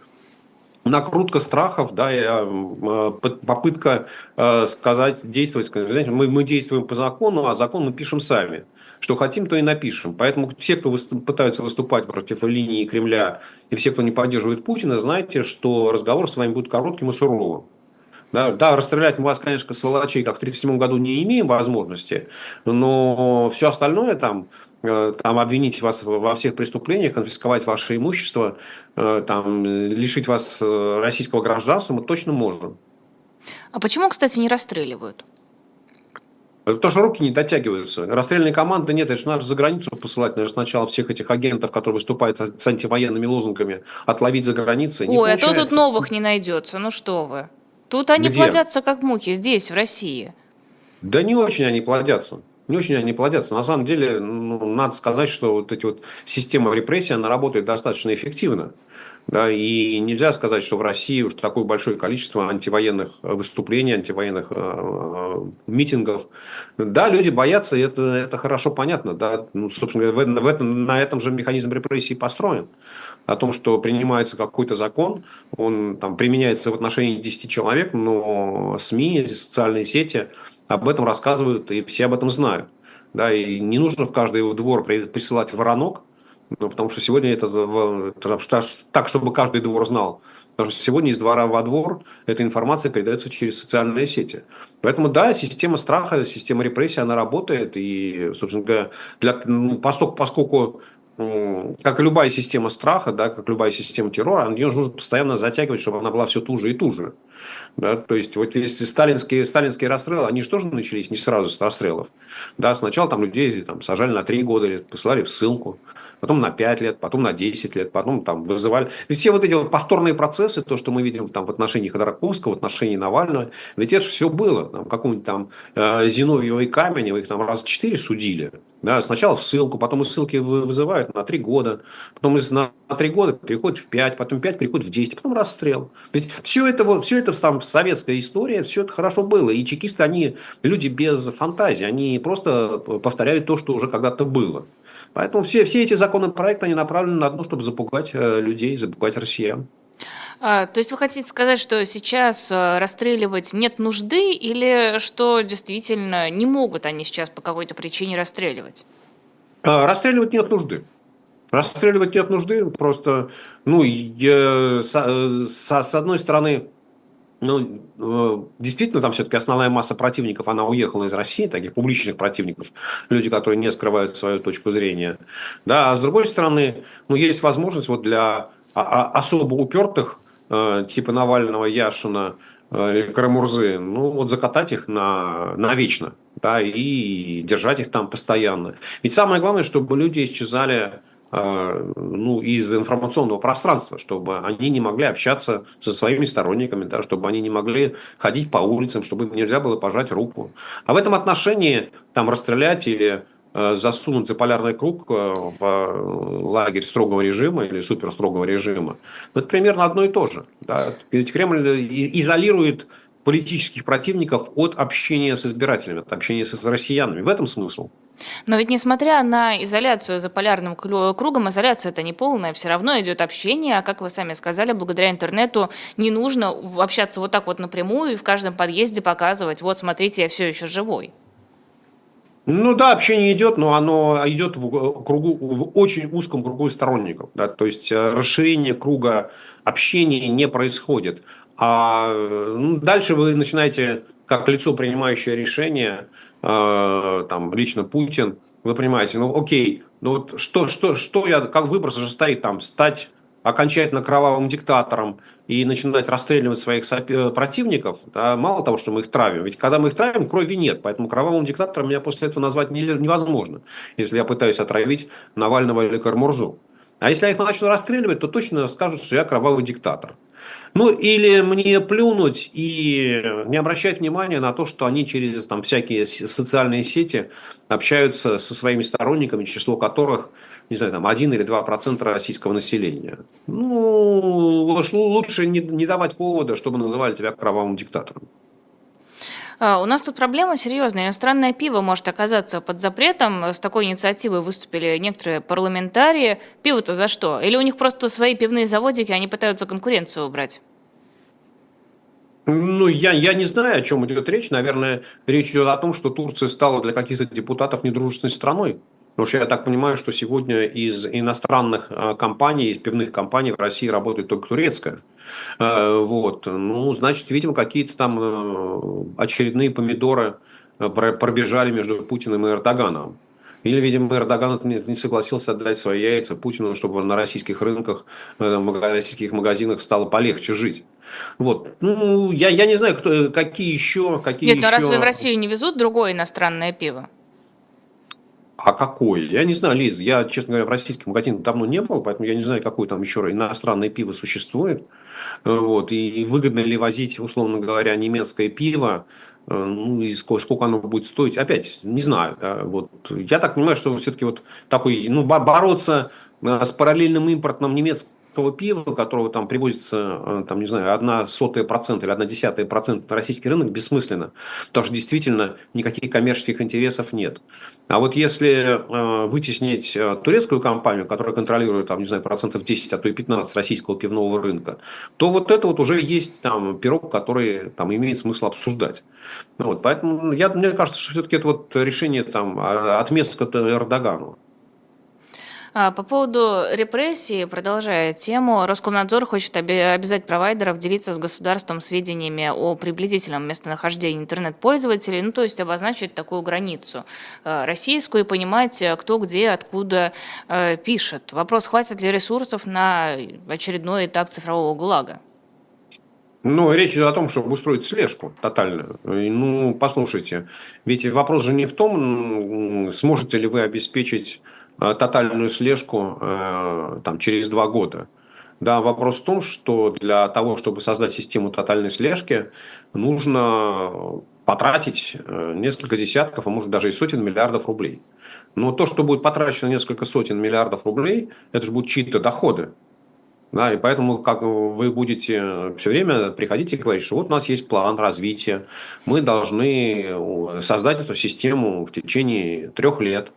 накрутка страхов, да, и, э, попытка э, сказать, действовать, знаете, мы, мы действуем по закону, а закон мы пишем сами. Что хотим, то и напишем. Поэтому все, кто выступ, пытаются выступать против линии Кремля, и все, кто не поддерживает Путина, знайте, что разговор с вами будет коротким и суровым. Да, да, расстрелять мы вас, конечно, сволочей, как в 1937 году, не имеем возможности, но все остальное там, Э, там обвинить вас во всех преступлениях, конфисковать ваше имущество, э, там, лишить вас э, российского гражданства мы точно можем. А почему, кстати, не расстреливают? Потому что руки не дотягиваются. Расстрельной команды нет, это же надо за границу посылать. Надо сначала всех этих агентов, которые выступают с антивоенными лозунгами, отловить за границей. Ой, а то тут новых не найдется. Ну что вы. Тут они Где? плодятся как мухи здесь, в России. Да не очень они плодятся. Не очень они плодятся. На самом деле, ну, надо сказать, что вот эти вот система репрессий, она работает достаточно эффективно. Да, и нельзя сказать, что в России уж такое большое количество антивоенных выступлений, антивоенных э, митингов. Да, люди боятся, и это, это хорошо понятно. Да. Ну, собственно, в, в этом, на этом же механизм репрессий построен. О том, что принимается какой-то закон, он там, применяется в отношении 10 человек, но СМИ, социальные сети об этом рассказывают, и все об этом знают. Да, и не нужно в каждый двор присылать воронок, ну, потому что сегодня это, это так, чтобы каждый двор знал. Потому что сегодня из двора во двор эта информация передается через социальные сети. Поэтому, да, система страха, система репрессий, она работает. И, собственно говоря, для, ну, поскольку, поскольку как любая система страха, да, как любая система террора, ее нужно постоянно затягивать, чтобы она была все туже и туже. Да, то есть, вот если сталинские, сталинские расстрелы, они же тоже начались не сразу с расстрелов. Да, сначала там людей там, сажали на три года, или посылали в ссылку потом на 5 лет, потом на 10 лет, потом там вызывали. Ведь все вот эти вот повторные процессы, то, что мы видим там в отношении Ходорковского, в отношении Навального, ведь это же все было. Там, какому-нибудь там э, Зиновьева и Каменева, их там раз четыре судили. Да, сначала в ссылку, потом из ссылки вызывают на 3 года, потом из, на 3 года переходит в 5, потом 5 переходит в 10, потом расстрел. Ведь все это, все это там советская история, все это хорошо было. И чекисты, они люди без фантазии, они просто повторяют то, что уже когда-то было. Поэтому все, все эти законопроекты, они направлены на одно, чтобы запугать э, людей, запугать россиян. А, то есть вы хотите сказать, что сейчас э, расстреливать нет нужды или что действительно не могут они сейчас по какой-то причине расстреливать? А, расстреливать нет нужды. Расстреливать нет нужды, просто, ну, я, с, э, с, с одной стороны, ну, э, действительно, там все-таки основная масса противников, она уехала из России, таких публичных противников, люди, которые не скрывают свою точку зрения. Да, а с другой стороны, ну, есть возможность вот для особо упертых, э, типа Навального, Яшина, э, или Карамурзы, ну, вот закатать их на, на вечно, да, и держать их там постоянно. Ведь самое главное, чтобы люди исчезали ну, из информационного пространства, чтобы они не могли общаться со своими сторонниками, да, чтобы они не могли ходить по улицам, чтобы им нельзя было пожать руку. А в этом отношении там расстрелять или э, засунуть за полярный круг э, в лагерь строгого режима или суперстрогого режима, ну, это примерно одно и то же. Да. Кремль изолирует политических противников от общения с избирателями, от общения с россиянами. В этом смысл. Но ведь несмотря на изоляцию за полярным кругом, изоляция это не полная, все равно идет общение, а как вы сами сказали, благодаря интернету не нужно общаться вот так вот напрямую и в каждом подъезде показывать, вот смотрите, я все еще живой. Ну да, общение идет, но оно идет в, э, кругу, в очень узком кругу сторонников. Да? То есть э, расширение круга общения не происходит. А ну, дальше вы начинаете, как лицо, принимающее решение, Э, там, лично Путин, вы понимаете, ну окей, ну вот что, что, что я, как выбор же стоит там, стать окончательно кровавым диктатором и начинать расстреливать своих э, противников, да, мало того, что мы их травим, ведь когда мы их травим, крови нет, поэтому кровавым диктатором меня после этого назвать невозможно, если я пытаюсь отравить Навального или Кармурзу. А если я их начну расстреливать, то точно скажут, что я кровавый диктатор. Ну, или мне плюнуть и не обращать внимания на то, что они через там, всякие социальные сети общаются со своими сторонниками, число которых, не знаю, там 1 или 2 процента российского населения. Ну, лучше не, не давать повода, чтобы называли тебя кровавым диктатором. А, у нас тут проблема серьезная. Иностранное пиво может оказаться под запретом. С такой инициативой выступили некоторые парламентарии. Пиво-то за что? Или у них просто свои пивные заводики, они пытаются конкуренцию убрать? Ну, я, я не знаю, о чем идет речь. Наверное, речь идет о том, что Турция стала для каких-то депутатов недружественной страной. Потому что я так понимаю, что сегодня из иностранных а, компаний, из пивных компаний в России работает только турецкая. А, вот. Ну, значит, видимо, какие-то там э, очередные помидоры э, пробежали между Путиным и Эрдоганом. Или, видимо, Эрдоган не согласился отдать свои яйца Путину, чтобы на российских рынках, на э, российских магазинах стало полегче жить. Вот. Ну, я, я не знаю, кто, какие еще... Какие Нет, еще... но разве в Россию не везут другое иностранное пиво? А какое? Я не знаю, Лиз. Я, честно говоря, в российских магазинах давно не был, поэтому я не знаю, какое там еще иностранное пиво существует. Вот. И выгодно ли возить, условно говоря, немецкое пиво Э, ну, и сколько, оно будет стоить, опять, не знаю. Вот. Я так понимаю, что все-таки вот такой, ну, бороться э, с параллельным импортом немецкого пива, которого там привозится, э, там, не знаю, одна сотая процента или одна десятая процента на российский рынок, бессмысленно. Потому что действительно никаких коммерческих интересов нет. А вот если э, вытеснить э, турецкую компанию, которая контролирует, там, не знаю, процентов 10, а то и 15 российского пивного рынка, то вот это вот уже есть там пирог, который там имеет смысл обсуждать. Вот, поэтому я, мне кажется, что все-таки это вот решение там отместка Эрдогану. А, по поводу репрессий, продолжая тему, Роскомнадзор хочет обязать провайдеров делиться с государством сведениями о приблизительном местонахождении интернет-пользователей, ну то есть обозначить такую границу э, российскую и понимать, э, кто где, откуда э, пишет. Вопрос, хватит ли ресурсов на очередной этап цифрового ГУЛАГа? Ну, речь идет о том, чтобы устроить слежку тотальную. Ну, послушайте, ведь вопрос же не в том, сможете ли вы обеспечить тотальную слежку э, там, через два года. Да, вопрос в том, что для того, чтобы создать систему тотальной слежки, нужно потратить э, несколько десятков, а может даже и сотен миллиардов рублей. Но то, что будет потрачено несколько сотен миллиардов рублей, это же будут чьи-то доходы. Да, и поэтому как вы будете все время приходить и говорить, что вот у нас есть план развития, мы должны создать эту систему в течение трех лет –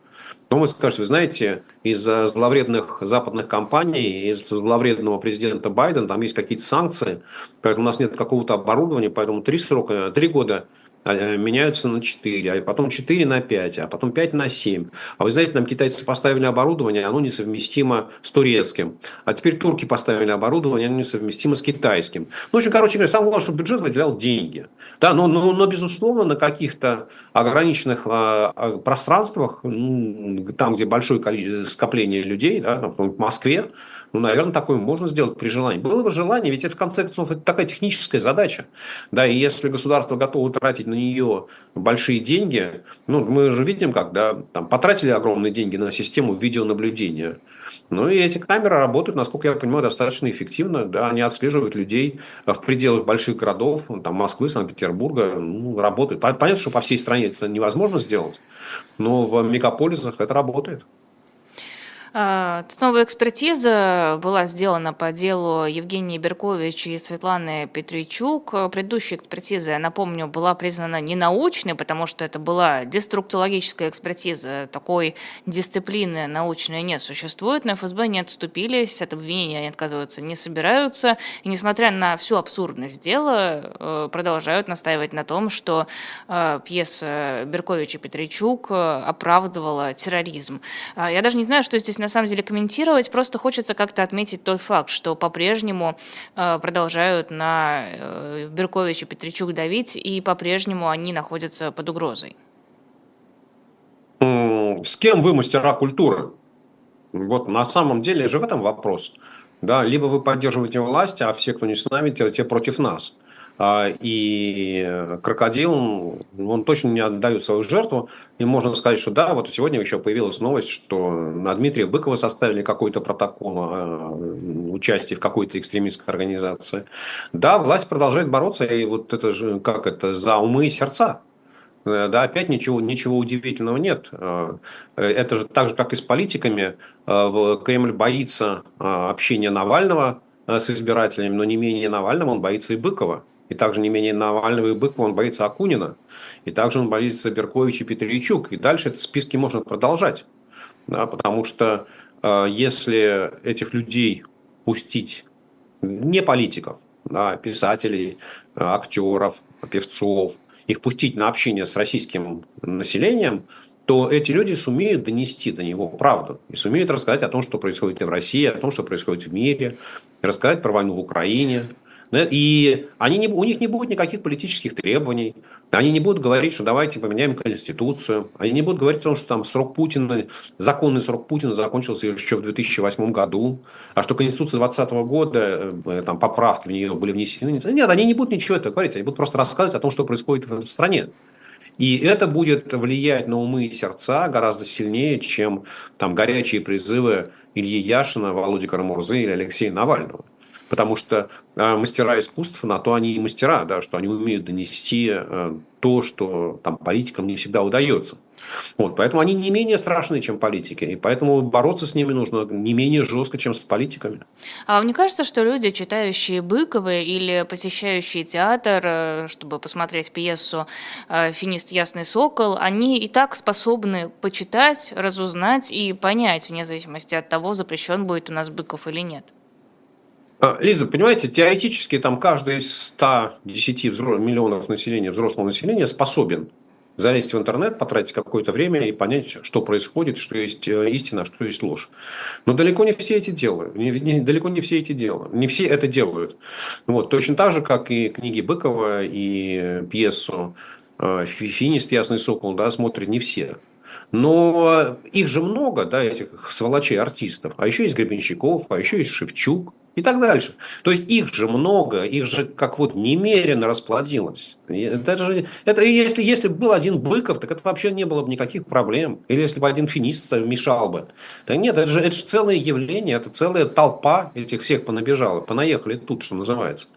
но вы скажете, вы знаете, из-за зловредных западных компаний, из зловредного президента Байдена, там есть какие-то санкции, поэтому у нас нет какого-то оборудования, поэтому три срока, три года меняются на 4, а потом 4 на 5, а потом 5 на 7. А вы знаете, нам китайцы поставили оборудование, оно несовместимо с турецким. А теперь турки поставили оборудование, оно несовместимо с китайским. Ну, общем, короче говоря, самое главное, чтобы бюджет выделял деньги. Да, но, но, но безусловно, на каких-то ограниченных а, а, пространствах, там, где большое скопление людей, да, в Москве, ну, наверное, такое можно сделать при желании. Было бы желание, ведь это в конце концов это такая техническая задача. Да, и если государство готово тратить на нее большие деньги, ну, мы же видим, как, да, там потратили огромные деньги на систему видеонаблюдения. Ну и эти камеры работают, насколько я понимаю, достаточно эффективно. Да, они отслеживают людей в пределах больших городов, там, Москвы, Санкт-Петербурга, ну, работают. Понятно, что по всей стране это невозможно сделать, но в мегаполисах это работает. А, новая экспертиза была сделана по делу Евгении Беркович и Светланы Петричук. Предыдущая экспертиза, я напомню, была признана ненаучной, потому что это была деструктологическая экспертиза. Такой дисциплины научной не существует. Но ФСБ не отступились, от обвинения они отказываться не собираются. И несмотря на всю абсурдность дела, э, продолжают настаивать на том, что э, пьеса Беркович и Петричук э, оправдывала терроризм. А я даже не знаю, что здесь на самом деле комментировать, просто хочется как-то отметить тот факт, что по-прежнему э, продолжают на э, Беркович и Петричук давить, и по-прежнему они находятся под угрозой. С кем вы мастера культуры? Вот на самом деле же в этом вопрос. Да, либо вы поддерживаете власть, а все, кто не с нами, те, те против нас. А, и крокодил, он точно не отдает свою жертву. И можно сказать, что да, вот сегодня еще появилась новость, что на Дмитрия Быкова составили какой-то протокол о участии в какой-то экстремистской организации. Да, власть продолжает бороться, и вот это же, как это, за умы и сердца. Да, опять ничего, ничего удивительного нет. Э, это же так же, как и с политиками. Кремль боится общения Навального с избирателями, но не менее Навального он боится и Быкова. И также не менее Навального и Быкова он боится Акунина. И также он боится Беркович и Петричук. И дальше этот списки можно продолжать. Да, потому что э, если этих людей пустить, не политиков, да, писателей, актеров, певцов, их пустить на общение с российским населением, то эти люди сумеют донести до него правду и сумеют рассказать о том, что происходит в России, о том, что происходит в мире, рассказать про войну в Украине, И они не, у них не будет никаких политических требований. Они не будут говорить, что давайте поменяем Конституцию. Они не будут говорить о том, что там срок Путина, законный срок Путина закончился еще в 2008 году, а что Конституция 2020 года, э, там поправки в нее были внесены. Нет, они не будут ничего этого говорить. Они будут просто рассказывать о том, что происходит в стране. И это будет влиять на умы и сердца гораздо сильнее, чем там горячие призывы Ильи Яшина, Володи Карамурзы или Алексея Навального. Потому что э, мастера искусств, на то они и мастера, да, что они умеют донести э, то, что там, политикам не всегда удается. Вот, поэтому они не менее страшны, чем политики. И поэтому бороться с ними нужно не менее жестко, чем с политиками. А вам не кажется, что люди, читающие Быкова или посещающие театр, э, чтобы посмотреть пьесу э, «Финист Ясный Сокол», они и так способны почитать, разузнать и понять, вне зависимости от того, запрещен будет у нас Быков или нет? А, Лиза, понимаете, теоретически там каждый из 110 взро... миллионов населения, взрослого населения способен залезть в интернет, потратить какое-то время и понять, что происходит, что есть э, истина, что есть ложь. Но далеко не все эти делают. Не, не, далеко не все эти делают. Не все это делают. Вот. Точно так же, как и книги Быкова и пьесу э, «Финист. Ясный сокол» да, смотрят не все. Но их же много, да, этих сволочей артистов. А еще есть Гребенщиков, а еще есть Шевчук и так дальше. То есть их же много, их же как вот немерено расплодилось. Это же, это если, если был один Быков, так это вообще не было бы никаких проблем. Или если бы один финист мешал бы. Да нет, это же, это же целое явление, это целая толпа этих всех понабежала, понаехали тут, что называется.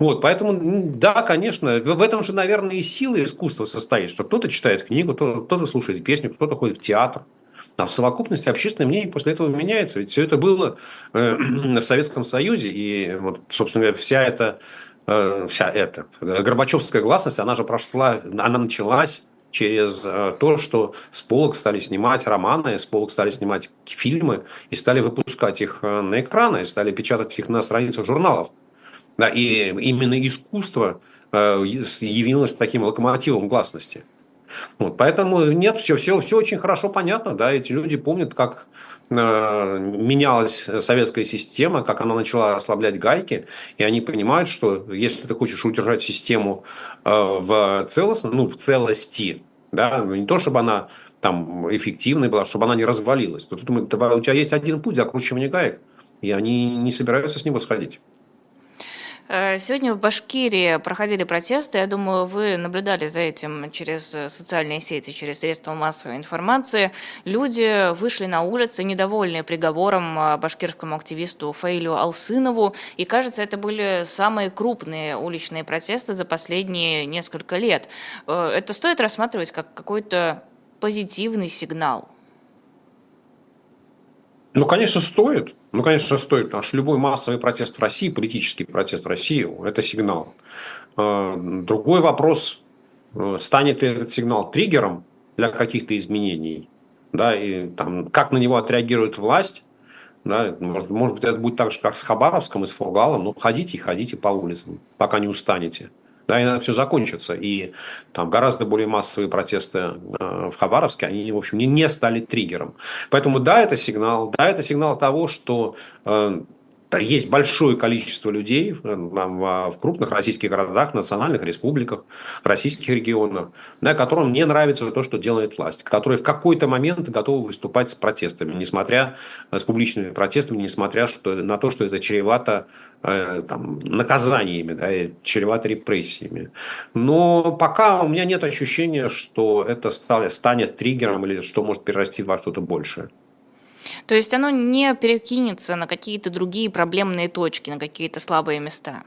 Вот, поэтому, да, конечно, в этом же, наверное, и сила искусства состоит, что кто-то читает книгу, кто-то слушает песню, кто-то ходит в театр. А в совокупности общественное мнение после этого меняется. Ведь все это было э, в Советском Союзе. И, вот, собственно говоря, вся эта, э, вся эта Горбачевская гласность, она же прошла, она началась через э, то, что с полок стали снимать романы, с полок стали снимать фильмы и стали выпускать их на экраны, и стали печатать их на страницах журналов. Да, и именно искусство явилось таким локомотивом гласности. Вот, поэтому нет, все, все, все очень хорошо понятно, да, эти люди помнят, как э, менялась советская система, как она начала ослаблять гайки, и они понимают, что если ты хочешь удержать систему э, в целостности, ну, в целости, да, не то, чтобы она там эффективной была, чтобы она не развалилась, то тут у тебя есть один путь закручивания гаек, и они не собираются с него сходить. Э, сегодня в Башкирии проходили протесты. Я думаю, вы наблюдали за этим через э, социальные сети, через средства массовой информации. Люди вышли на улицы, недовольные приговором э, башкирскому активисту Фаилю Алсынову. И, кажется, это были самые крупные уличные протесты за последние несколько лет. Это стоит рассматривать как какой-то позитивный сигнал? Ну, конечно, стоит. Ну, конечно, стоит, потому что любой массовый протест в России, политический протест в России – это сигнал. А, другой вопрос, э, станет ли этот сигнал триггером для каких-то изменений, да, и там, как на него отреагирует власть, да, может, может быть, это будет так же, как с Хабаровском и с Фургалом. Ну, ходите, ходите по улицам, пока не устанете. Да, и это все закончится. И там гораздо более массовые протесты э, в Хабаровске, они, в общем, не, стали триггером. Поэтому да, это сигнал, да, это сигнал того, что э, есть большое количество людей в крупных российских городах, национальных республиках, российских регионах, да, которым не нравится то, что делает власть, которые в какой-то момент готовы выступать с протестами, несмотря с публичными протестами, несмотря что, на то, что это чревато э, там, наказаниями, да, чревато репрессиями. Но пока у меня нет ощущения, что это станет триггером или что может перерасти во что-то большее. То есть оно не перекинется на какие-то другие проблемные точки, на какие-то слабые места?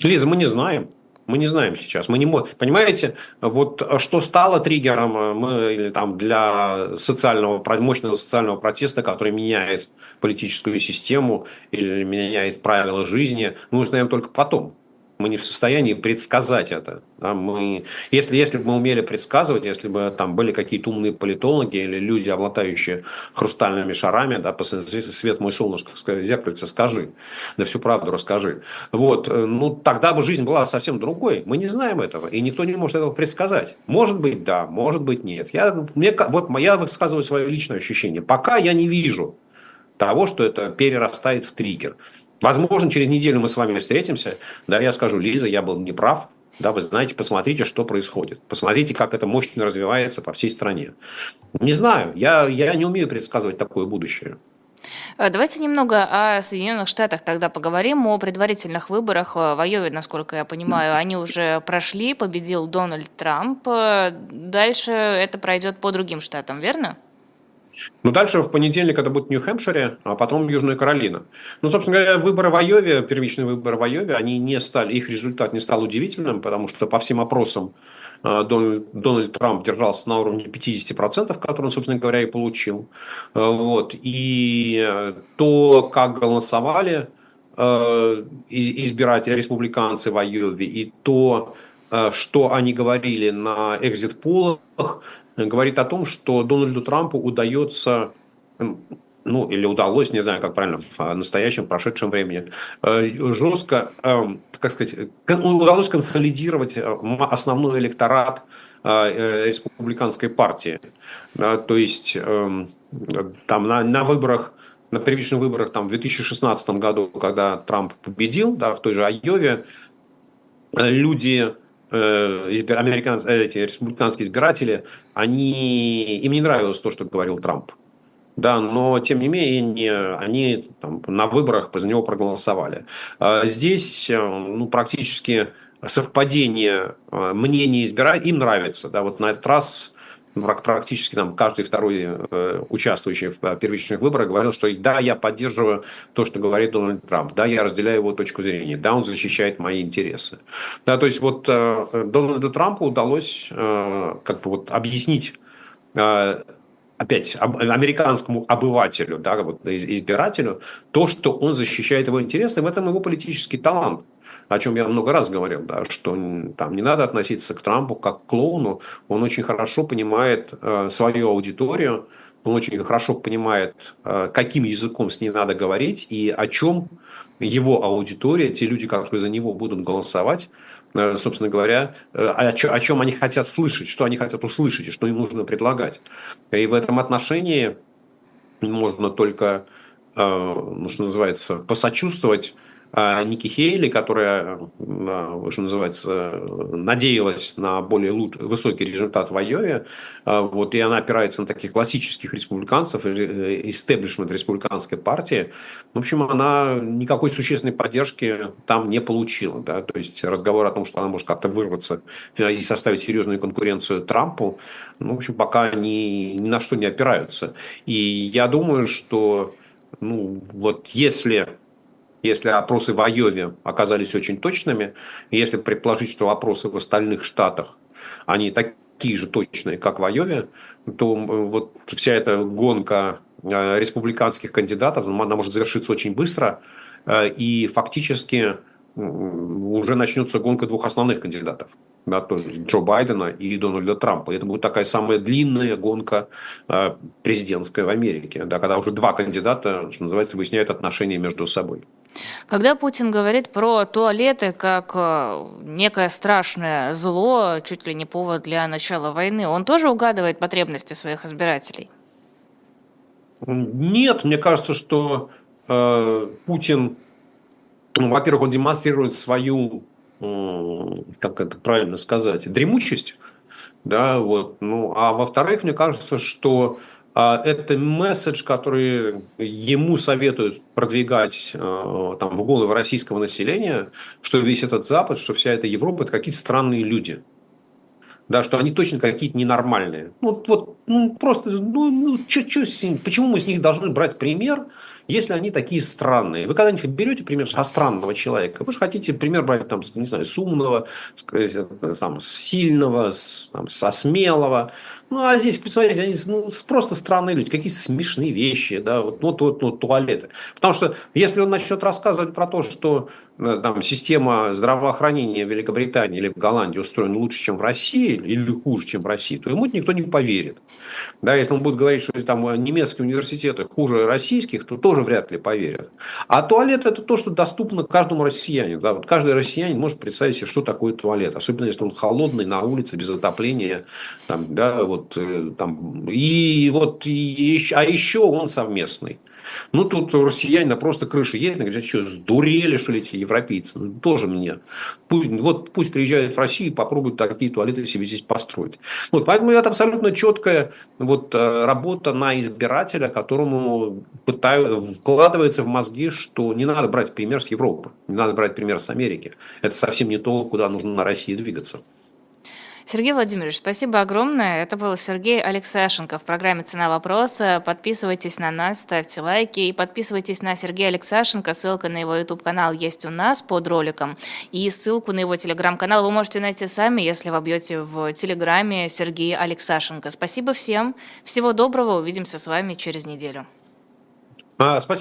Лиза, мы не знаем. Мы не знаем сейчас. Мы не можем. Понимаете, вот что стало триггером э, мы, или, там, для социального, мощного социального протеста, который меняет политическую систему или меняет правила жизни, мы узнаем только потом мы не в состоянии предсказать это. Да, мы, если, если бы мы умели предсказывать, если бы там были какие-то умные политологи или люди, обладающие хрустальными шарами, да, свет мой солнышко, зеркальце, скажи, да всю правду расскажи. Вот, э, ну, тогда бы жизнь была совсем другой. Мы не знаем этого, и никто не может этого предсказать. Может быть, да, может быть, нет. Я, мне, вот я высказываю свое личное ощущение. Пока я не вижу того, что это перерастает в триггер. Возможно, через неделю мы с вами встретимся, да, я скажу, Лиза, я был неправ, да, вы знаете, посмотрите, что происходит. Посмотрите, как это мощно развивается по всей стране. Не знаю, я, я не умею предсказывать такое будущее. Э, давайте немного о Соединенных Штатах тогда поговорим, о предварительных выборах в Айове, насколько я понимаю. Они уже прошли, победил Дональд Трамп. Э, дальше это пройдет по другим штатам, верно? Ну, дальше в понедельник это будет Нью-Хэмпшире, а потом Южная Каролина. Ну, собственно говоря, выборы в Айове, первичные выборы в Айове, они не стали, их результат не стал удивительным, потому что по всем опросам э, Дональд, Дональд Трамп держался на уровне 50%, который он, собственно говоря, и получил. Э, вот. И э, то, как голосовали избиратели, республиканцы в Айове, и то, что они говорили на экзит-полах, говорит о том, что Дональду Трампу удается ну, или удалось, не знаю, как правильно, в настоящем, прошедшем времени, э, жестко, эм, как сказать, удалось консолидировать э, основной электорат э, республиканской партии. То есть эм, там на, на выборах, на первичных выборах там, в 2016 году, когда Трамп победил, да, в той же Айове, люди Э, американские, эти республиканские избиратели, они, им не нравилось то, что говорил Трамп. Да, но тем не менее они там, на выборах за него проголосовали. А здесь э, ну, практически совпадение э, мнений избирателей им нравится. Да, вот на этот раз практически там каждый второй э, участвующий в э, первичных выборах говорил, что да, я поддерживаю то, что говорит Дональд Трамп, да, я разделяю его точку зрения, да, он защищает мои интересы. Да, то есть вот э, Дональду Трампу удалось как бы вот объяснить опять американскому обывателю, да, вот избирателю, то, что он защищает его интересы, в этом его политический талант о чем я много раз говорил, да, что там не надо относиться к Трампу как к клоуну, он очень хорошо понимает э, свою аудиторию, он очень хорошо понимает, э, каким языком с ней надо говорить и о чем его аудитория, те люди, которые за него будут голосовать, э, собственно говоря, э, о, чем, они хотят слышать, что они хотят услышать и что им нужно предлагать. И в этом отношении можно только, э, ну, что называется, посочувствовать Ники Хейли, которая, а, что называется, надеялась на более высокий результат в Айове, а, вот, и она опирается на таких классических республиканцев, э, истеблишмент республиканской партии. В общем, она никакой существенной поддержки там не получила. Да? То есть разговор о том, что она может как-то вырваться и составить серьезную конкуренцию Трампу, ну, в общем, пока они ни на что не опираются. И я думаю, что ну, вот если если опросы в Айове оказались очень точными, если предположить, что опросы в остальных штатах, они такие же точные, как в Айове, то вот вся эта гонка э, республиканских кандидатов, она может завершиться очень быстро, э, и фактически уже начнется гонка двух основных кандидатов. Да, то есть Джо Байдена и Дональда Трампа. Это будет такая самая длинная гонка э, президентская в Америке, да, когда уже два кандидата, что называется, выясняют отношения между собой. Когда Путин говорит про туалеты как э, некое страшное зло, чуть ли не повод для начала войны, он тоже угадывает потребности своих избирателей? Нет, мне кажется, что э, Путин, ну, во-первых, он демонстрирует свою, э, как это правильно сказать, дремучесть, да, вот, ну, а во-вторых, мне кажется, что это месседж, который ему советуют продвигать э, там, в голову российского населения, что весь этот Запад, что вся эта Европа – это какие-то странные люди. Да, что они точно какие-то ненормальные. Ну, вот, ну, просто, ну, ну чё, чё почему мы с них должны брать пример, если они такие странные. Вы когда-нибудь берете пример со странного человека, вы же хотите пример брать там, не знаю, с умного, с, там, с сильного, с, там, со смелого. Ну, а здесь, посмотрите, они ну, просто странные люди, какие-то смешные вещи, да, вот, вот, вот, вот туалеты. Потому что если он начнет рассказывать про то, что там, система здравоохранения в Великобритании или в Голландии устроена лучше, чем в России, или хуже, чем в России, то ему никто не поверит. Да, если он будет говорить, что там немецкие университеты хуже российских, то тоже вряд ли поверят. А туалет – это то, что доступно каждому россиянину. Да, вот каждый россиянин может представить себе, что такое туалет. Особенно, если он холодный, на улице, без отопления. Там, да, вот, э, там, и вот, и, а еще он совместный. Ну, тут россияне просто крыша едет, говорят, что, сдурели, что ли, эти европейцы? Ну, тоже мне. Пусть, вот пусть приезжают в Россию и попробуют такие туалеты себе здесь построить. Вот, поэтому это абсолютно четкая вот, э, работа на избирателя, которому пытаю, вкладывается в мозги, что не надо брать пример с Европы, не надо брать пример с Америки. Это совсем не то, куда нужно на России двигаться. Сергей Владимирович, спасибо огромное. Это был Сергей Алексашенко в программе «Цена вопроса». Подписывайтесь на нас, ставьте лайки и подписывайтесь на Сергея Алексашенко. Ссылка на его YouTube-канал есть у нас под роликом. И ссылку на его телеграм-канал вы можете найти сами, если вобьете в телеграме Сергей Алексашенко. Спасибо всем. Всего доброго. Увидимся с вами через неделю. А, спасибо.